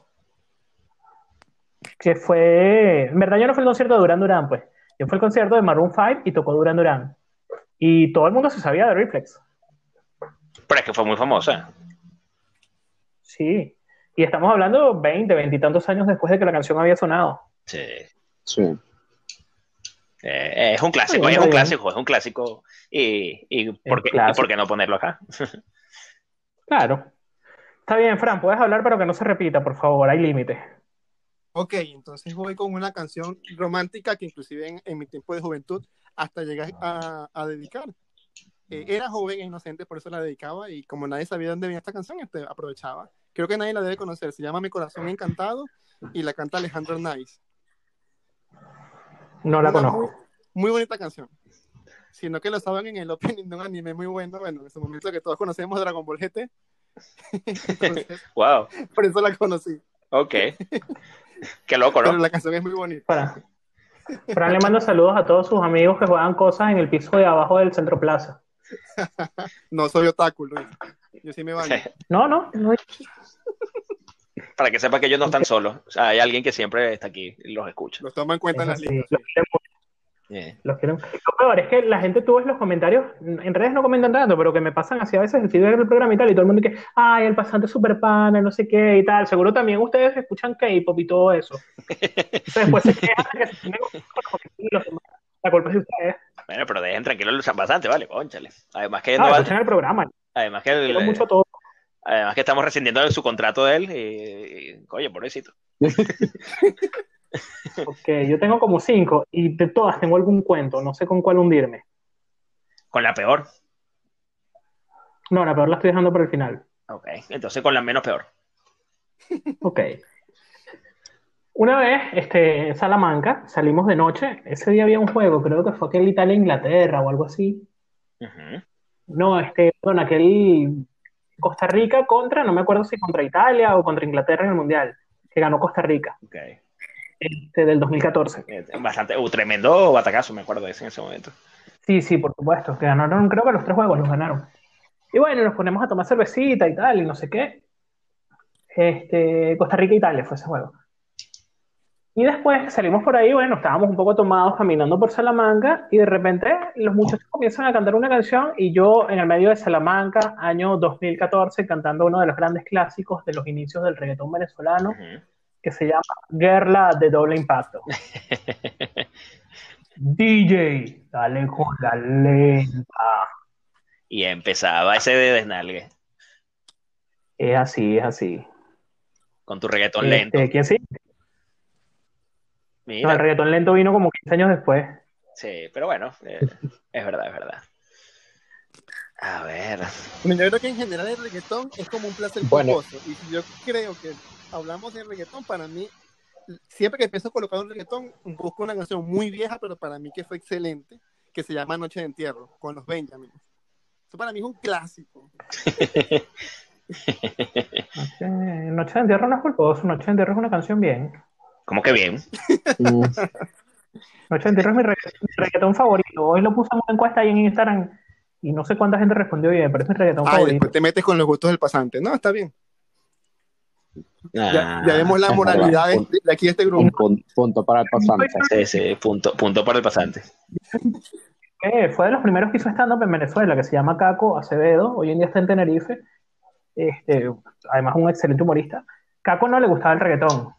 Que fue. En verdad, yo no fui al concierto de Duran Duran, pues. Yo fui al concierto de Maroon 5 y tocó Duran Duran. Y todo el mundo se sabía de Reflex. Pero es que fue muy famosa. Sí. Y estamos hablando 20, 20 y tantos años después de que la canción había sonado. Sí. Sí. Eh, es un clásico, bien, es un bien. clásico, es un clásico. Y, y, ¿por qué, y clásico. por qué no ponerlo acá? Claro. Está bien, Fran, puedes hablar, pero que no se repita, por favor. Hay límites. Ok, entonces voy con una canción romántica que inclusive en, en mi tiempo de juventud hasta llegué a, a dedicar. eh, era joven e inocente, por eso la dedicaba y como nadie sabía dónde venía esta canción, este, aprovechaba. Creo que nadie la debe conocer, se llama Mi Corazón Encantado y la canta Alejandro Nice. No la Una conozco. Muy, muy bonita canción. Sino que lo estaban en el opening de un anime muy bueno, bueno, en ese momento que todos conocemos Dragon Ball GT. Entonces, Wow, por eso la conocí. ok. Qué loco, Pero ¿no? la canción es muy bonita. Para. Fran le manda saludos a todos sus amigos que juegan cosas en el piso de abajo del Centro Plaza. No soy otaku, Luis. Yo sí me baño. No, no, no. Para que sepa que ellos no están solos. O sea, hay alguien que siempre está aquí y los escucha. Los tomo en cuenta en las listas. los Eh, los. Lo peor es que la gente tú ves los comentarios, en redes no comentan tanto, pero que me pasan así a veces el feedback del programa y tal, y todo el mundo que, ay, el pasante es super pana, no sé qué y tal. Seguro también ustedes escuchan K-pop y todo eso. Entonces después se quejan que se los demás. La culpa es de ustedes. Bueno, pero dejen tranquilos bastante, vale, conchale. Además que, Ah, no va- el programa. además que, el- Quiero mucho a todos. además que estamos rescindiendo su contrato de él y, y, oye, pobrecito. Porque yo tengo como cinco y de todas tengo algún cuento, no sé con cuál hundirme. Con la peor. No, la peor la estoy dejando para el final. Ok, entonces con la menos peor. Ok. Una vez, este, en Salamanca, salimos de noche. Ese día había un juego, creo que fue aquel Italia-Inglaterra o algo así. No, este, bueno, aquel Costa Rica contra, no me acuerdo si contra Italia o contra Inglaterra en el Mundial, que ganó Costa Rica, Ok. Este, del 2014. Eh, Bastante, uh, tremendo batacazo, me acuerdo de ese en ese momento. Sí, sí, por supuesto, que ganaron, creo que los tres juegos los ganaron. Y bueno, nos ponemos a tomar cervecita y tal, y no sé qué. Este, Costa Rica-Italia fue ese juego. Y después salimos por ahí, bueno, estábamos un poco tomados caminando por Salamanca y de repente los muchachos comienzan a cantar una canción y yo en el medio de Salamanca, año 2014, cantando uno de los grandes clásicos de los inicios del reggaetón venezolano Ujú. Que se llama Guerra de Doble Impacto. DJ, dale con la lenta. Y empezaba ese de desnalgue Es así, es así. con tu reggaetón Este, lento. ¿quién sí? No, Mira, el reggaetón lento vino como 15 años después. sí, pero bueno, eh, es verdad, es verdad. A ver, yo creo que en general el reggaetón es como un placer Bueno. culposo. Y yo creo que hablamos de reggaetón, para mí, siempre que empiezo a colocar un reggaetón, busco una canción muy vieja, pero para mí que fue excelente, que se llama Noche de Entierro, con los Benjamins. Eso para mí es un clásico. Noche, Noche de Entierro no es culposo, Noche de Entierro es una canción bien. como que bien. Noche de Entierro es mi, regga- mi reggaetón favorito. Hoy lo puse en una encuesta ahí en Instagram y no sé cuánta gente respondió bien, pero es mi reggaetón Ay, favorito. después te metes con los gustos del pasante. No, está bien. Ya, Ah, ya vemos la moralidad de, verdad. de aquí de este grupo. pun- punto para el pasante. Sí, sí, punto, punto para el pasante. que fue de los primeros que hizo stand-up en Venezuela, que se llama Caco Acevedo, hoy en día está en Tenerife, este, además un excelente humorista. Caco no le gustaba el reggaetón,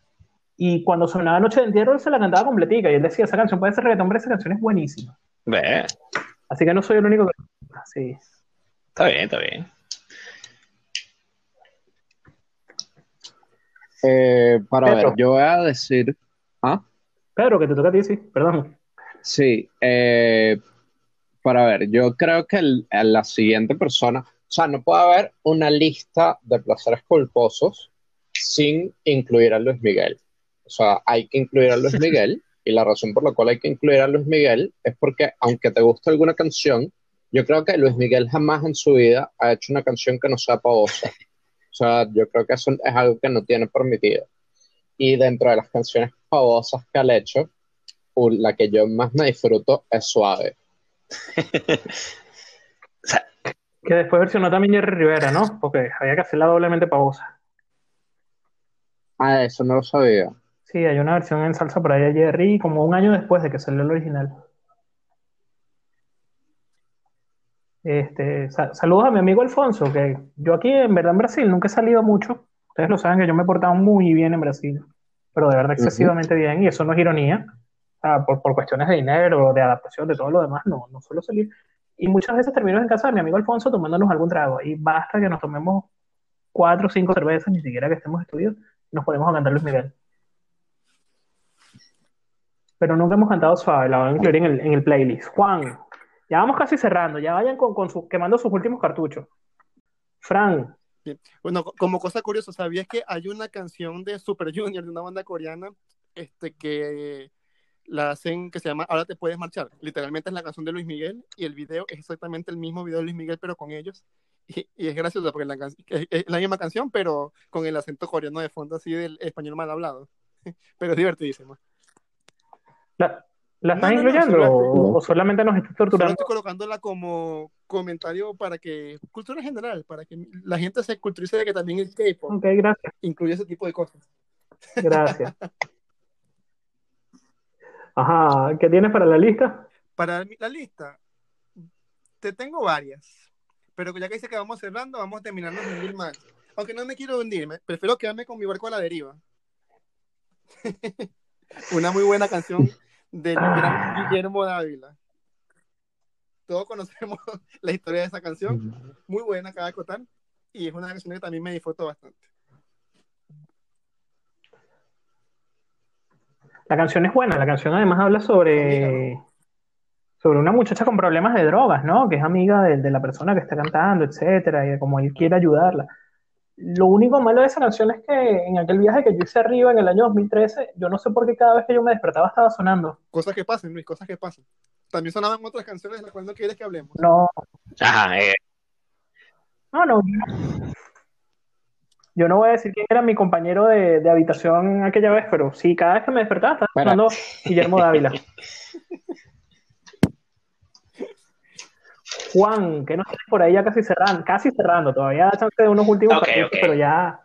y cuando sonaba Noche de Entierro él se la cantaba completica, y él decía, esa canción puede ser reggaetón, pero esa canción es buenísima. Ve, Así que no soy el único que... Sí. está bien, está bien. Eh, para Pedro. ver, yo voy a decir. ¿Ah? Pedro, que te toca a ti, sí, perdón. Sí, eh, para ver, yo creo que el- la siguiente persona, o sea, no puede haber una lista de placeres culposos sin incluir a Luis Miguel. O sea, hay que incluir a Luis Miguel y la razón por la cual hay que incluir a Luis Miguel es porque aunque te guste alguna canción, yo creo que Luis Miguel jamás en su vida ha hecho una canción que no sea pavosa. O sea, yo creo que eso es algo que no tiene permitido. Y dentro de las canciones pavosas que ha hecho, la que yo más me disfruto es Suave. O sea, Que después versionó también Jerry Rivera, ¿no? Porque había que hacerla doblemente pavosa. Ah, eso no lo sabía. Sí, hay una versión en salsa por ahí de Jerry, como un año después de que salió el original. Este, sa- saludos a mi amigo Alfonso, que yo aquí en verdad en Brasil nunca he salido mucho. Ustedes lo saben que yo me he portado muy bien en Brasil, pero de verdad excesivamente bien, y eso no es ironía. Por, por cuestiones de dinero, de adaptación, de todo lo demás, no, no suelo salir. Y muchas veces termino en casa de mi amigo Alfonso tomándonos algún trago, y basta que nos tomemos cuatro o cinco cervezas, ni siquiera que estemos estudios, nos ponemos a cantar Luis Miguel. Pero nunca hemos cantado suave, la voy a incluir en el, en el playlist. Juan, Ya vamos casi cerrando, ya vayan con, con sus- quemando sus últimos cartuchos. Fran, Bueno, co- como cosa curiosa, ¿sabías que hay una canción de Super Junior, de una banda coreana, este, que la hacen, que se llama Ahora te puedes marchar? Literalmente es la canción de Luis Miguel y el video es exactamente el mismo video de Luis Miguel, pero con ellos. Y, y es gracioso porque la es, es la misma canción, pero con el acento coreano de fondo, así del español mal hablado. Pero es divertidísimo. ¿la, la No, estás no, no, incluyendo solo- o, o solamente nos estás Solo torturando? estoy colocándola como comentario para que, cultura general, para que la gente se culturice de que también el K-pop incluye ese tipo de cosas. gracias. Ajá, ¿qué tienes para la lista? Para la lista, te tengo varias, pero ya que dice que vamos cerrando, vamos a terminarnos de hundir más. Aunque no me quiero hundirme, prefiero quedarme con mi barco a la deriva. Una muy buena canción del gran Guillermo Dávila. Todos conocemos la historia de esa canción, muy buena, cada acotar, y es una canción que también me disfruto bastante. La canción es buena, la canción además habla sobre, sobre una muchacha con problemas de drogas, ¿no? Que es amiga de, de la persona que está cantando, etcétera, y de cómo él quiere ayudarla. Lo único malo de esa canción es que en aquel viaje que yo hice arriba en el año 2013, yo no sé por qué cada vez que yo me despertaba estaba sonando. Cosas que pasan, Luis, cosas que pasan. También sonaban otras canciones de las cuales no quieres que hablemos. No, Ajá, eh, no, no. Yo no, voy a decir quién era mi compañero de, de habitación aquella vez, pero sí, cada vez que me despertaba estaba Bueno. sonando Guillermo Dávila. Juan, que nos tienes por ahí ya casi cerrando, casi cerrando, todavía da chance de unos últimos ok. pero ya,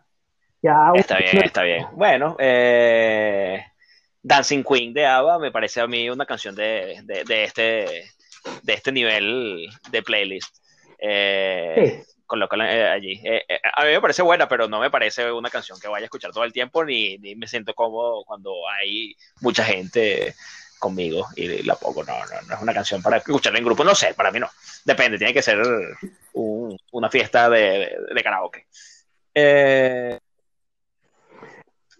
ya está bien, está bien. Bueno, eh, Dancing Queen de ABBA me parece a mí una canción de, de, de este, de este nivel de playlist. Eh, Sí. colócala eh, allí. Eh, eh, a mí me parece buena, pero no me parece una canción que vaya a escuchar todo el tiempo, ni, ni me siento cómodo cuando hay mucha gente conmigo y la pongo. No, no, no es una canción para escucharla en grupo. No sé, para mí no. Depende, tiene que ser un- una fiesta de, de- de karaoke. Eh,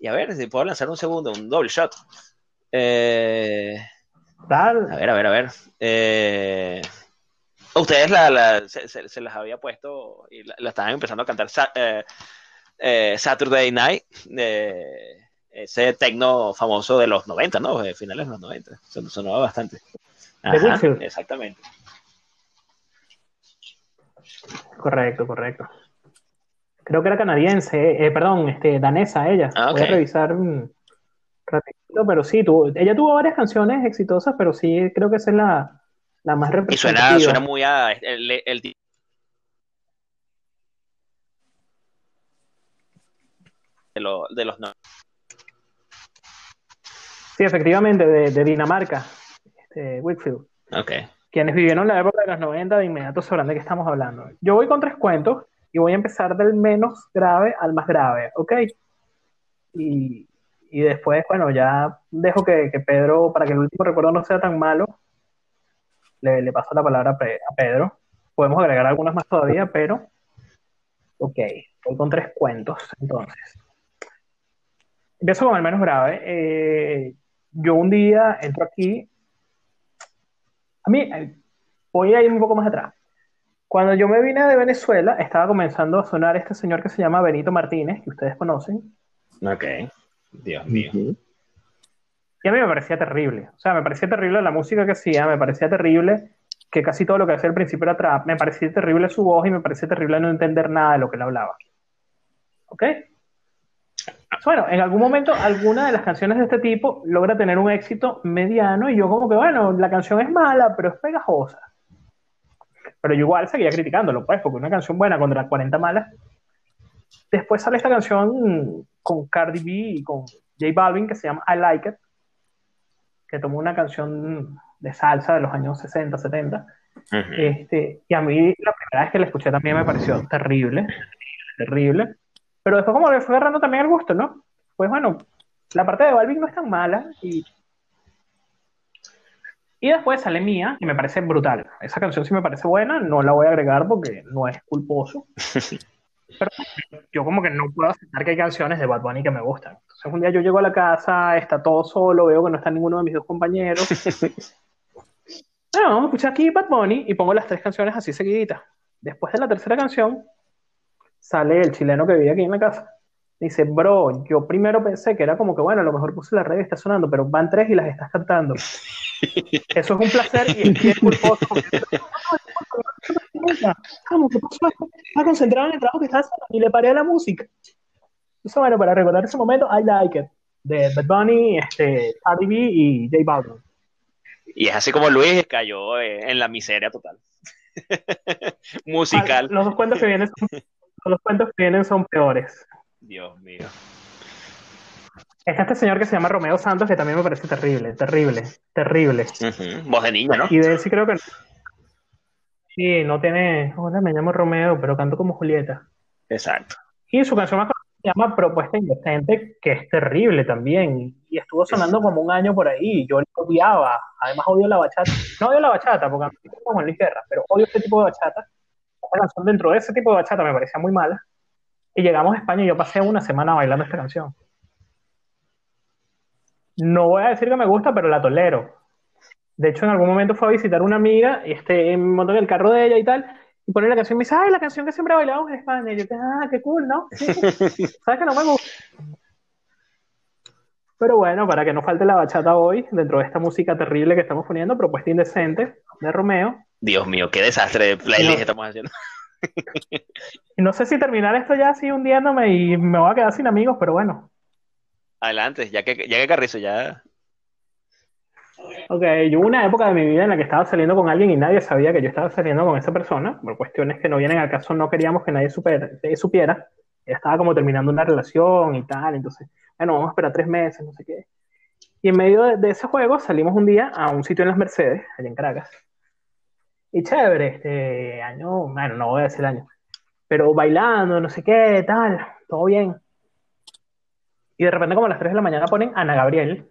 y a ver, si puedo lanzar un segundo, un doble shot. Eh, a Tal, ver, a ver, a ver. Eh, ustedes la, la- se, se- se las había puesto y la, la estaban empezando a cantar eh, eh, Saturday Night, de ese tecno famoso de los 90, ¿no? De finales de los 90. Son- Sonaba bastante. De Whitfield. exactamente. correcto, correcto. Creo que era canadiense, eh, perdón, este, danesa ella. Ah, Voy a revisar un ratito, pero sí, tuvo, ella tuvo varias canciones exitosas, pero sí creo que esa es la, la más Y representativa. suena, suena muy a el, el de, lo- de los 90. Sí, efectivamente, de, de Dinamarca, este, Whitfield. Ok. Quienes vivieron la época de los 90 de inmediato sabrán de qué estamos hablando. Yo voy con tres cuentos y voy a empezar del menos grave al más grave, ¿ok? Y, y después, bueno, ya dejo que, que Pedro, para que el último recuerdo no sea tan malo, le, le paso la palabra a, Pe- a Pedro. Podemos agregar algunas más todavía, pero ok, voy con tres cuentos entonces. Empiezo con el menos grave. Eh, yo un día entro aquí a mí, eh, voy a ir un poco más atrás. Cuando yo me vine de Venezuela, estaba comenzando a sonar este señor que se llama Benito Martínez, que ustedes conocen, Ok. Dios mío. Y a mí me parecía terrible. O sea, me parecía terrible la música que hacía, me parecía terrible que casi todo lo que hacía al principio era trap, me parecía terrible su voz y me parecía terrible no entender nada de lo que él hablaba. ¿Ok? Bueno, en algún momento alguna de las canciones de este tipo logra tener un éxito mediano y yo como que, bueno, la canción es mala, pero es pegajosa. Pero yo igual seguía criticándolo, pues, porque una canción buena contra 40 malas. Después sale esta canción con Cardi B y con J Balvin que se llama I Like It, que tomó una canción de salsa de los años 60, 70. Ujú. Este, y a mí la primera vez que la escuché también me pareció terrible, terrible. Pero después como le fue agarrando también el gusto, ¿no? Pues bueno, la parte de Balvin no es tan mala y, y después sale Mía, y me parece brutal. Esa canción sí me parece buena, no la voy a agregar porque no es culposo. Pero yo como que no puedo aceptar que hay canciones de Bad Bunny que me gustan. Entonces un día yo llego a la casa, está todo solo, veo que no está ninguno de mis dos compañeros. bueno, vamos a escuchar aquí Bad Bunny y pongo las tres canciones así seguiditas. Después de la tercera canción, sale el chileno que vivía aquí en la casa. Dice, bro, yo primero pensé que era como que, bueno, a lo mejor puse la red y está sonando, pero van tres y las estás cantando. Eso es un placer y es culposo. Vamos, ¿qué pasó? Estaba concentrado en el trabajo que estaba haciendo y le paré a la música. Eso, bueno, para recordar ese momento, I Like It, de Bad Bunny, este, Cardi B y J Balvin. Y es así como Luis cayó eh, en la miseria total. Musical. Los dos cuentos que vienen son, los cuentos que vienen son peores. Dios mío. Está este señor que se llama Romeo Santos, que también me parece terrible, terrible, terrible. Ujú. Voz de niña, ¿no? Y de él sí creo que... Sí, no tiene... Hola, me llamo Romeo, pero canto como Julieta. Exacto. Y su canción más conocida se llama Propuesta Indecente, que es terrible también. Y estuvo sonando como un año por ahí. Yo odiaba. Además odio la bachata. No odio la bachata, porque a mí me gusta Juan Luis Guerra, pero odio este tipo de bachata. Esta canción dentro de ese tipo de bachata me parecía muy mala. Y llegamos a España y yo pasé una semana bailando esta canción. No voy a decir que me gusta, pero la tolero. De hecho, en algún momento fue a visitar una amiga y este, me montó en el carro de ella y tal, y pone la canción y me dice, ay, la canción que siempre bailábamos en España. Y yo, ah, qué cool, ¿no? Sí. ¿Sabes que no me gusta? Pero bueno, para que no falte la bachata hoy, dentro de esta música terrible que estamos poniendo, propuesta indecente de Romeo. Dios mío, qué desastre de playlist No. estamos haciendo. Y no sé si terminar esto ya así hundiéndome y me voy a quedar sin amigos, pero bueno. Adelante, ya que, ya que Carrizo ya. Ok, yo hubo una época de mi vida en la que estaba saliendo con alguien y nadie sabía que yo estaba saliendo con esa persona, por cuestiones que no vienen al caso, no queríamos que nadie supiera. Ella estaba como terminando una relación y tal, entonces, bueno, vamos a esperar tres meses, no sé qué. Y en medio de, de ese juego salimos un día a un sitio en Las Mercedes, allá en Caracas. Y chévere, este año, bueno, no voy a decir año, pero bailando, no sé qué, tal, todo bien. Y de repente como a las 3 de la mañana ponen Ana Gabriel.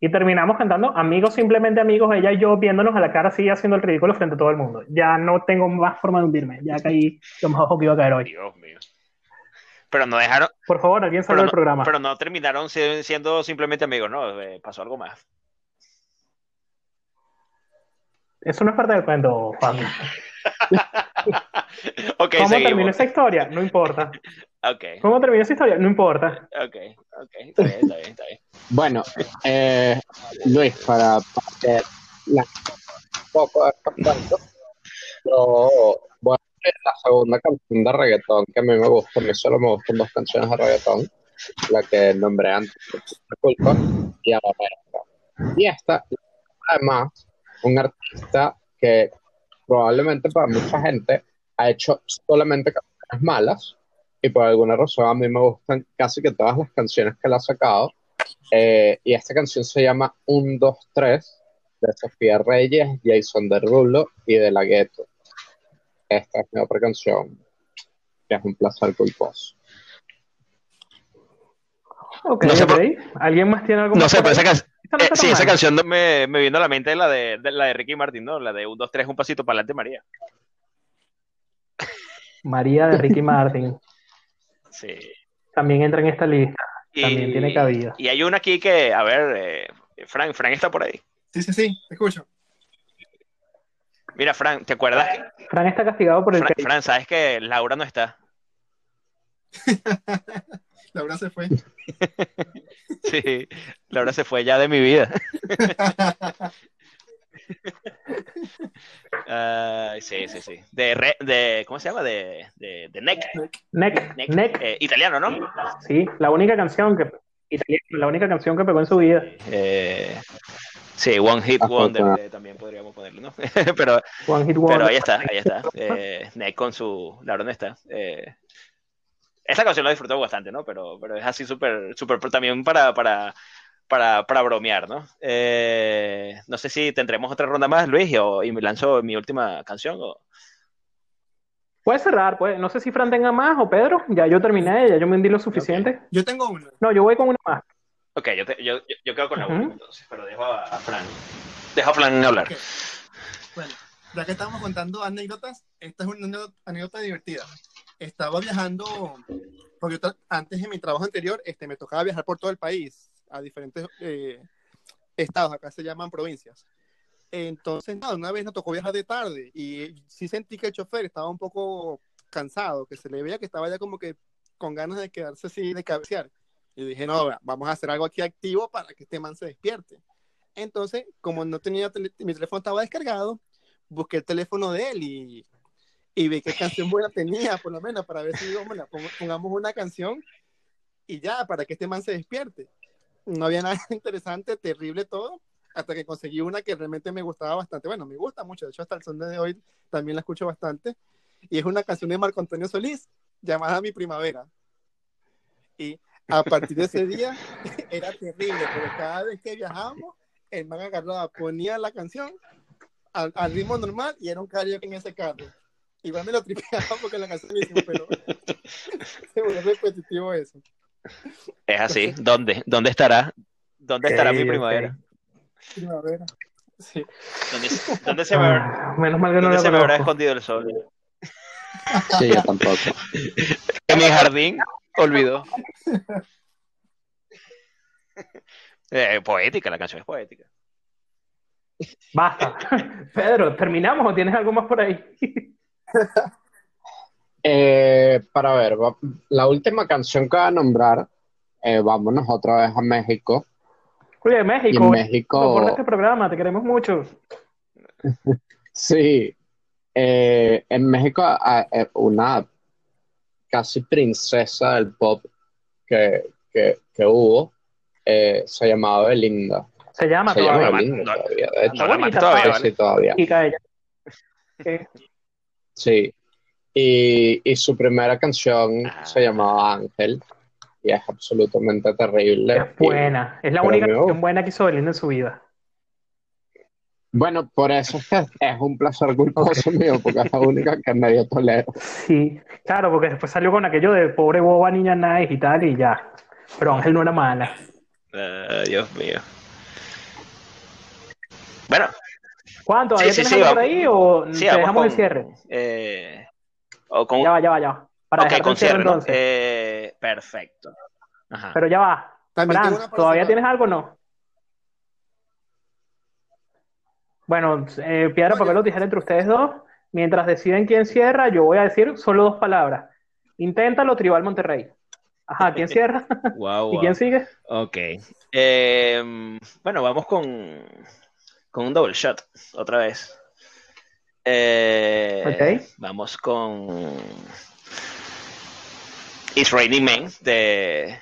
Y terminamos cantando Amigos, simplemente amigos, ella y yo viéndonos a la cara así haciendo el ridículo frente a todo el mundo. Ya no tengo más forma de hundirme, ya caí lo más bajo que iba a caer hoy. Dios mío. Pero no dejaron. Por favor, alguien salga del no, programa. pero no terminaron si- siendo simplemente amigos, ¿no? Eh, pasó algo más. Eso no es parte del cuento, Juan. ok, ¿Cómo terminó seguimos. esa historia? No importa. Ok, ¿Cómo terminó esa historia? No importa. ok, ok. Está bien, está bien, está bien. Bueno, eh, Luis, para, que la un poco de estos cuentos, yo voy a hacer la segunda canción de reggaetón que a mí me gusta. A mí solo me gustan dos canciones de reggaetón, la que nombré antes, La Culpa, y ahora esta. Y esta, además, un artista que probablemente para mucha gente ha hecho solamente canciones malas, y por alguna razón a mí me gustan casi que todas las canciones que él ha sacado. Eh, y esta canción se llama 1, 2, 3 de Sofía Reyes, Jason Derulo y de La Gueto. Esta es mi otra canción, que es un placer culposo. Ok, No sé ok. por- ¿Alguien más tiene algo No más sé, pero esa, can- no eh, sí, esa canción me, me vino a la mente la de, de- la de Ricky Martin, ¿no? La de 1, 2, 3, un pasito para adelante, María. María de Ricky Martin. Sí. También entra en esta lista. Y, También tiene cabida. Y hay una aquí que, a ver, eh, Frank, Frank está por ahí. Sí, sí, sí, te escucho. Mira, Frank, ¿te acuerdas? Fran está castigado por el Fran. Fran, sabes que Laura no está. Laura se fue. Sí, Laura se fue ya de mi vida. Sí, sí, sí. De, re- de ¿cómo se llama? De, de, de Neck. Neck, Neck, Neck. eh, italiano, ¿no? Sí, la única canción que la única canción que pegó en su vida. Eh, sí, One Hit Wonder eh, también podríamos ponerlo, ¿no? pero, One Hit Wonder. pero ahí está, ahí está. Eh, Neck con su Laura no está. Esta canción la disfruto bastante, ¿no? Pero, pero es así súper, súper, también para, para, para, para bromear, ¿no? Eh, no sé si tendremos otra ronda más, Luis, y, o- y me lanzo mi última canción. O... Puede cerrar, puede. No sé si Fran tenga más o Pedro. Ya yo terminé, ya yo me hundí lo suficiente. Yo tengo una. No, yo voy con una más. Ok, yo, te- yo, yo, yo quedo con la última entonces, pero dejo a, a Fran. Dejo a Fran hablar. Bueno, ya que estamos contando anécdotas, esta es una anécdota divertida. Estaba viajando, porque antes en mi trabajo anterior este, me tocaba viajar por todo el país, a diferentes eh, estados, acá se llaman provincias. Entonces, nada, una vez nos tocó viajar de tarde y sí sentí que el chofer estaba un poco cansado, que se le veía que estaba ya como que con ganas de quedarse así, de cabecear. Y dije, no, vamos a hacer algo aquí activo para que este man se despierte. Entonces, como no tenía, mi teléfono estaba descargado, busqué el teléfono de él y, y vi qué canción buena tenía, por lo menos, para ver si digo, bueno, pongamos una canción y ya, para que este man se despierte. No había nada interesante, terrible todo, hasta que conseguí una que realmente me gustaba bastante. Bueno, me gusta mucho, de hecho, hasta el son de hoy también la escucho bastante. Y es una canción de Marco Antonio Solís, llamada Mi Primavera. Y a partir de ese día era terrible, pero cada vez que viajábamos, el man agarraba, ponía la canción al, ritmo normal y era un karaoke en ese carro. Igual me lo tripeaba porque la canción es pero se volvió repetitivo eso. Es así. ¿Dónde? ¿Dónde estará? ¿Dónde estará mi primavera? Primavera. Sí. ¿Dónde, dónde se me, ah, menos mal que no se me habrá escondido el sol? Sí, yo tampoco. En mi jardín, olvidó. Eh, poética, la canción es poética. Basta. Pedro, ¿terminamos o tienes algo más por ahí? Eh, para ver, la última canción que voy a nombrar, eh, vámonos otra vez a México. Oye, México. Y en México. Por este programa, te queremos mucho. sí. Eh, en México, una casi princesa del pop que, que, que hubo se llamaba Belinda. Se llama se todavía. Llama Belinda, todavía, de hecho. todavía, sí, todavía. Sí. Y, y, su primera canción ah. se llamaba Ángel. Y es absolutamente terrible. Es buena. es la única canción buena que hizo Belinda en su vida. Bueno, por eso es un placer culposo mío, porque es la única que medio tolero. Sí, claro, porque después salió con aquello de pobre boba niña nice y tal, y ya. Pero Ángel no era mala. Uh, Dios mío. Bueno, ¿Cuánto? ¿Ya sí, tienes por ahí o te dejamos el cierre? Eh, Ya va, ya va, ya va. Para okay, con cierre, entonces. Eh, perfecto. Ajá. Pero ya va. Fran, ¿todavía tienes algo o no? Bueno, eh, piedra, papel o tijera entre ustedes dos. Mientras deciden quién cierra, yo voy a decir solo dos palabras. Inténtalo, Tribal Monterrey. Ajá, ¿quién cierra? Wow, ¿Y quién sigue? Ok. Eh, bueno, vamos con, con un double shot, otra vez. Eh, vamos con It's Raining Men de,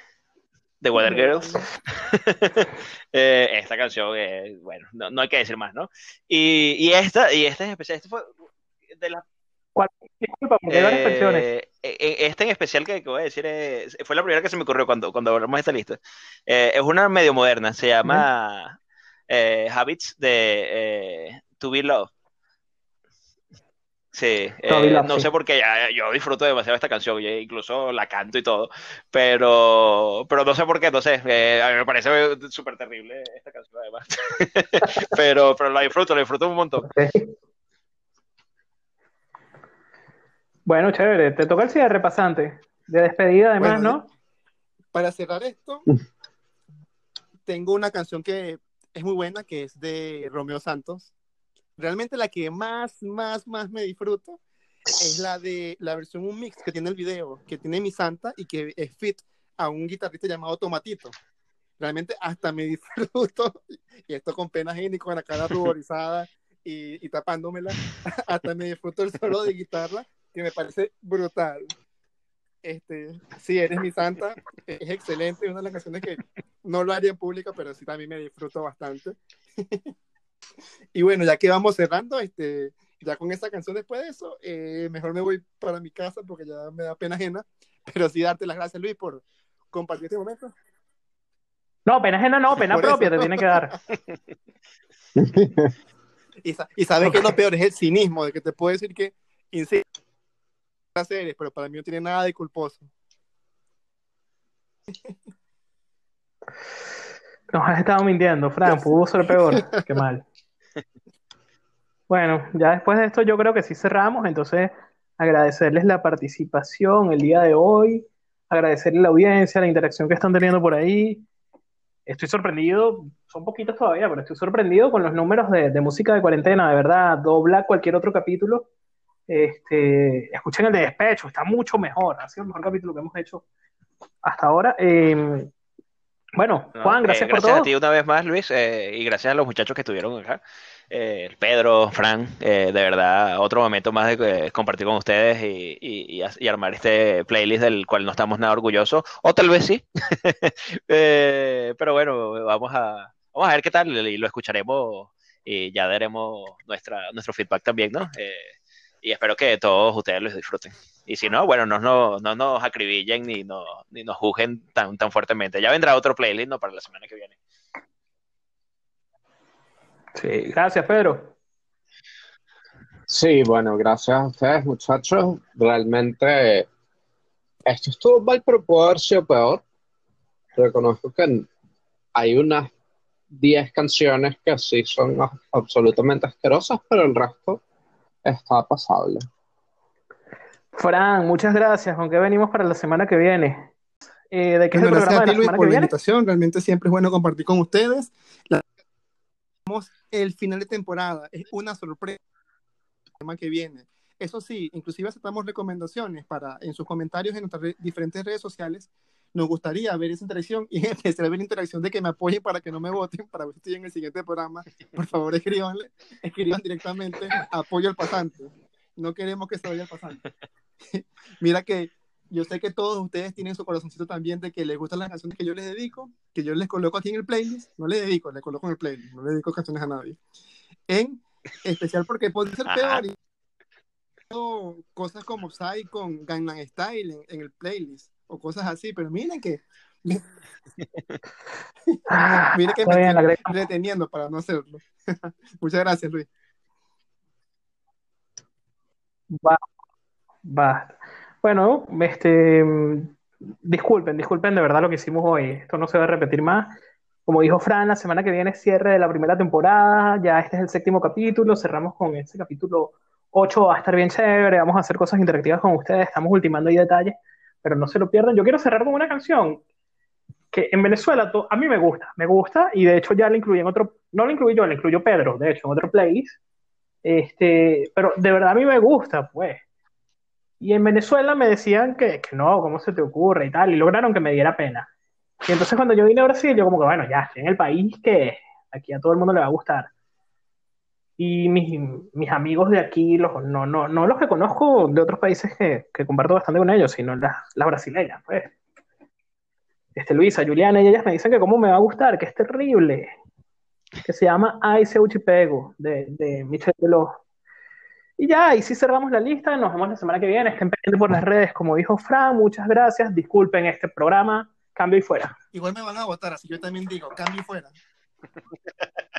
de Weather Girls. Eh, esta canción, bueno, no, hay que decir más, ¿no? Y, y esta, y esta en especial, esta fue de las Disculpa, porque hay varias canciones. Eh, esta en especial que, voy a decir fue la primera que se me ocurrió cuando, cuando hablamos de esta lista. es una medio moderna, se llama eh, Habits de eh, To Be Love. Sí, eh, no sé por qué, yo disfruto demasiado esta canción, incluso la canto y todo, pero, pero no sé por qué, no sé, a mí me parece súper terrible esta canción además, pero, pero la disfruto, la disfruto un montón. Bueno, chévere, te toca el cierre pasante, de despedida además, ¿no? Para cerrar esto, tengo una canción que es muy buena, que es de Romeo Santos. Realmente la que más, más, más me disfruto es la de la versión un mix que tiene el video, que tiene mi santa y que es fit a un guitarrista llamado Tomatito. Realmente hasta me disfruto, y esto con pena y con la cara ruborizada y, y tapándomela, hasta me disfruto el solo de guitarra, que me parece brutal. Este, sí, eres mi santa, es excelente, una de las canciones que no lo haría en público, pero sí también me disfruto bastante. y bueno, ya que vamos cerrando, este, ya con esta canción después de eso, eh, mejor me voy para mi casa porque ya me da pena ajena, pero sí darte las gracias, Luis, por compartir este momento. No, pena ajena no, pena propia te tiene que dar. y, y sabes que lo peor es el cinismo, de que te puedo decir que, insisto, series, pero para mí no tiene nada de culposo. Nos has estado mintiendo, Fran, pudo ser peor. Qué mal. Bueno, ya después de esto yo creo que sí cerramos, entonces agradecerles la participación el día de hoy, agradecerles la audiencia, la interacción que están teniendo por ahí. estoy sorprendido, son poquitos todavía, pero estoy sorprendido con los números de, de música de cuarentena, de verdad, dobla cualquier otro capítulo. Este, escuchen el de despecho, está mucho mejor, ha sido el mejor capítulo que hemos hecho hasta ahora. Eh, bueno, No, Juan, eh, gracias, por gracias a todo. ti una vez más, Luis, eh, y gracias a los muchachos que estuvieron acá. Eh, Pedro, Fran, eh, de verdad, otro momento más de eh, compartir con ustedes y, y- y y armar este playlist del cual no estamos nada orgullosos, o tal vez sí. Eh, pero bueno, vamos a, vamos a ver qué tal y lo escucharemos y ya daremos nuestra, nuestro feedback también, ¿no? Eh, y espero que todos ustedes los disfruten. Y si no, bueno, no, no, no nos acribillen ni, no, ni nos juzguen tan, tan fuertemente. Ya vendrá otro playlist, ¿no? Para la semana que viene. Sí, gracias, Pedro. Sí, bueno, gracias a ustedes, muchachos. Realmente esto estuvo mal, pero pudo haber sido peor. Reconozco que hay unas 10 canciones que sí son absolutamente asquerosas, pero el resto está pasable. Fran, muchas gracias. ¿Con qué venimos para la semana que viene? Eh, ¿de qué es el Bueno, gracias programa a de ti, la Luis, semana que por la viene? invitación. Realmente siempre es bueno compartir con ustedes. La- El final de temporada es una sorpresa el tema que viene. Eso sí, inclusive aceptamos recomendaciones para en sus comentarios en nuestras re- diferentes redes sociales. Nos gustaría ver esa interacción y en especial ver la interacción de que me apoyen para que no me voten, para ver si estoy en el siguiente programa. Por favor, escríbanle, escriban directamente apoyo al pasante. No queremos que se vaya el pasante. Mira que yo sé que todos ustedes tienen su corazoncito también de que les gustan las canciones que yo les dedico, que yo les coloco aquí en el playlist. No les dedico, les coloco en el playlist, no les dedico canciones a nadie. En especial porque puede ser peor. y- Cosas como Psy con Gangnam Style en, en el playlist o cosas así, pero miren que miren que me estoy reteniendo para no hacerlo. Muchas gracias, Luis. Va, va. Bueno, este, mm, disculpen, disculpen de verdad lo que hicimos hoy. Esto no se va a repetir más. Como dijo Fran, la semana que viene es cierre de la primera temporada. Ya este es el séptimo capítulo. Cerramos con ese capítulo 8. Va a estar bien chévere. Vamos a hacer cosas interactivas con ustedes. Estamos ultimando ahí detalles, pero no se lo pierdan. Yo quiero cerrar con una canción que en Venezuela a mí me gusta, me gusta y de hecho ya la incluí en otro, no la incluí yo, la incluyó Pedro, de hecho, en otro playlist. Este, pero de verdad a mí me gusta, pues. Y en Venezuela me decían que, no, ¿cómo se te ocurre y tal? Y lograron que me diera pena. Y entonces cuando yo vine a Brasil, yo como que, bueno, ya, en el país que aquí a todo el mundo le va a gustar. Y mis, mis amigos de aquí, los, no, no, no los que conozco de otros países que, que comparto bastante con ellos, sino las, las brasileñas, pues. Este, Luisa, Juliana, y ellas me dicen que cómo me va a gustar, que es terrible. Que se llama Ai Seu Te Pego, de, de Michel Deló. Y ya, y si cerramos la lista, nos vemos la semana que viene. Estén pendientes por las redes, como dijo Fran, muchas gracias. Disculpen este programa, cambio y fuera. Igual me van a votar, así que yo también digo, cambio y fuera.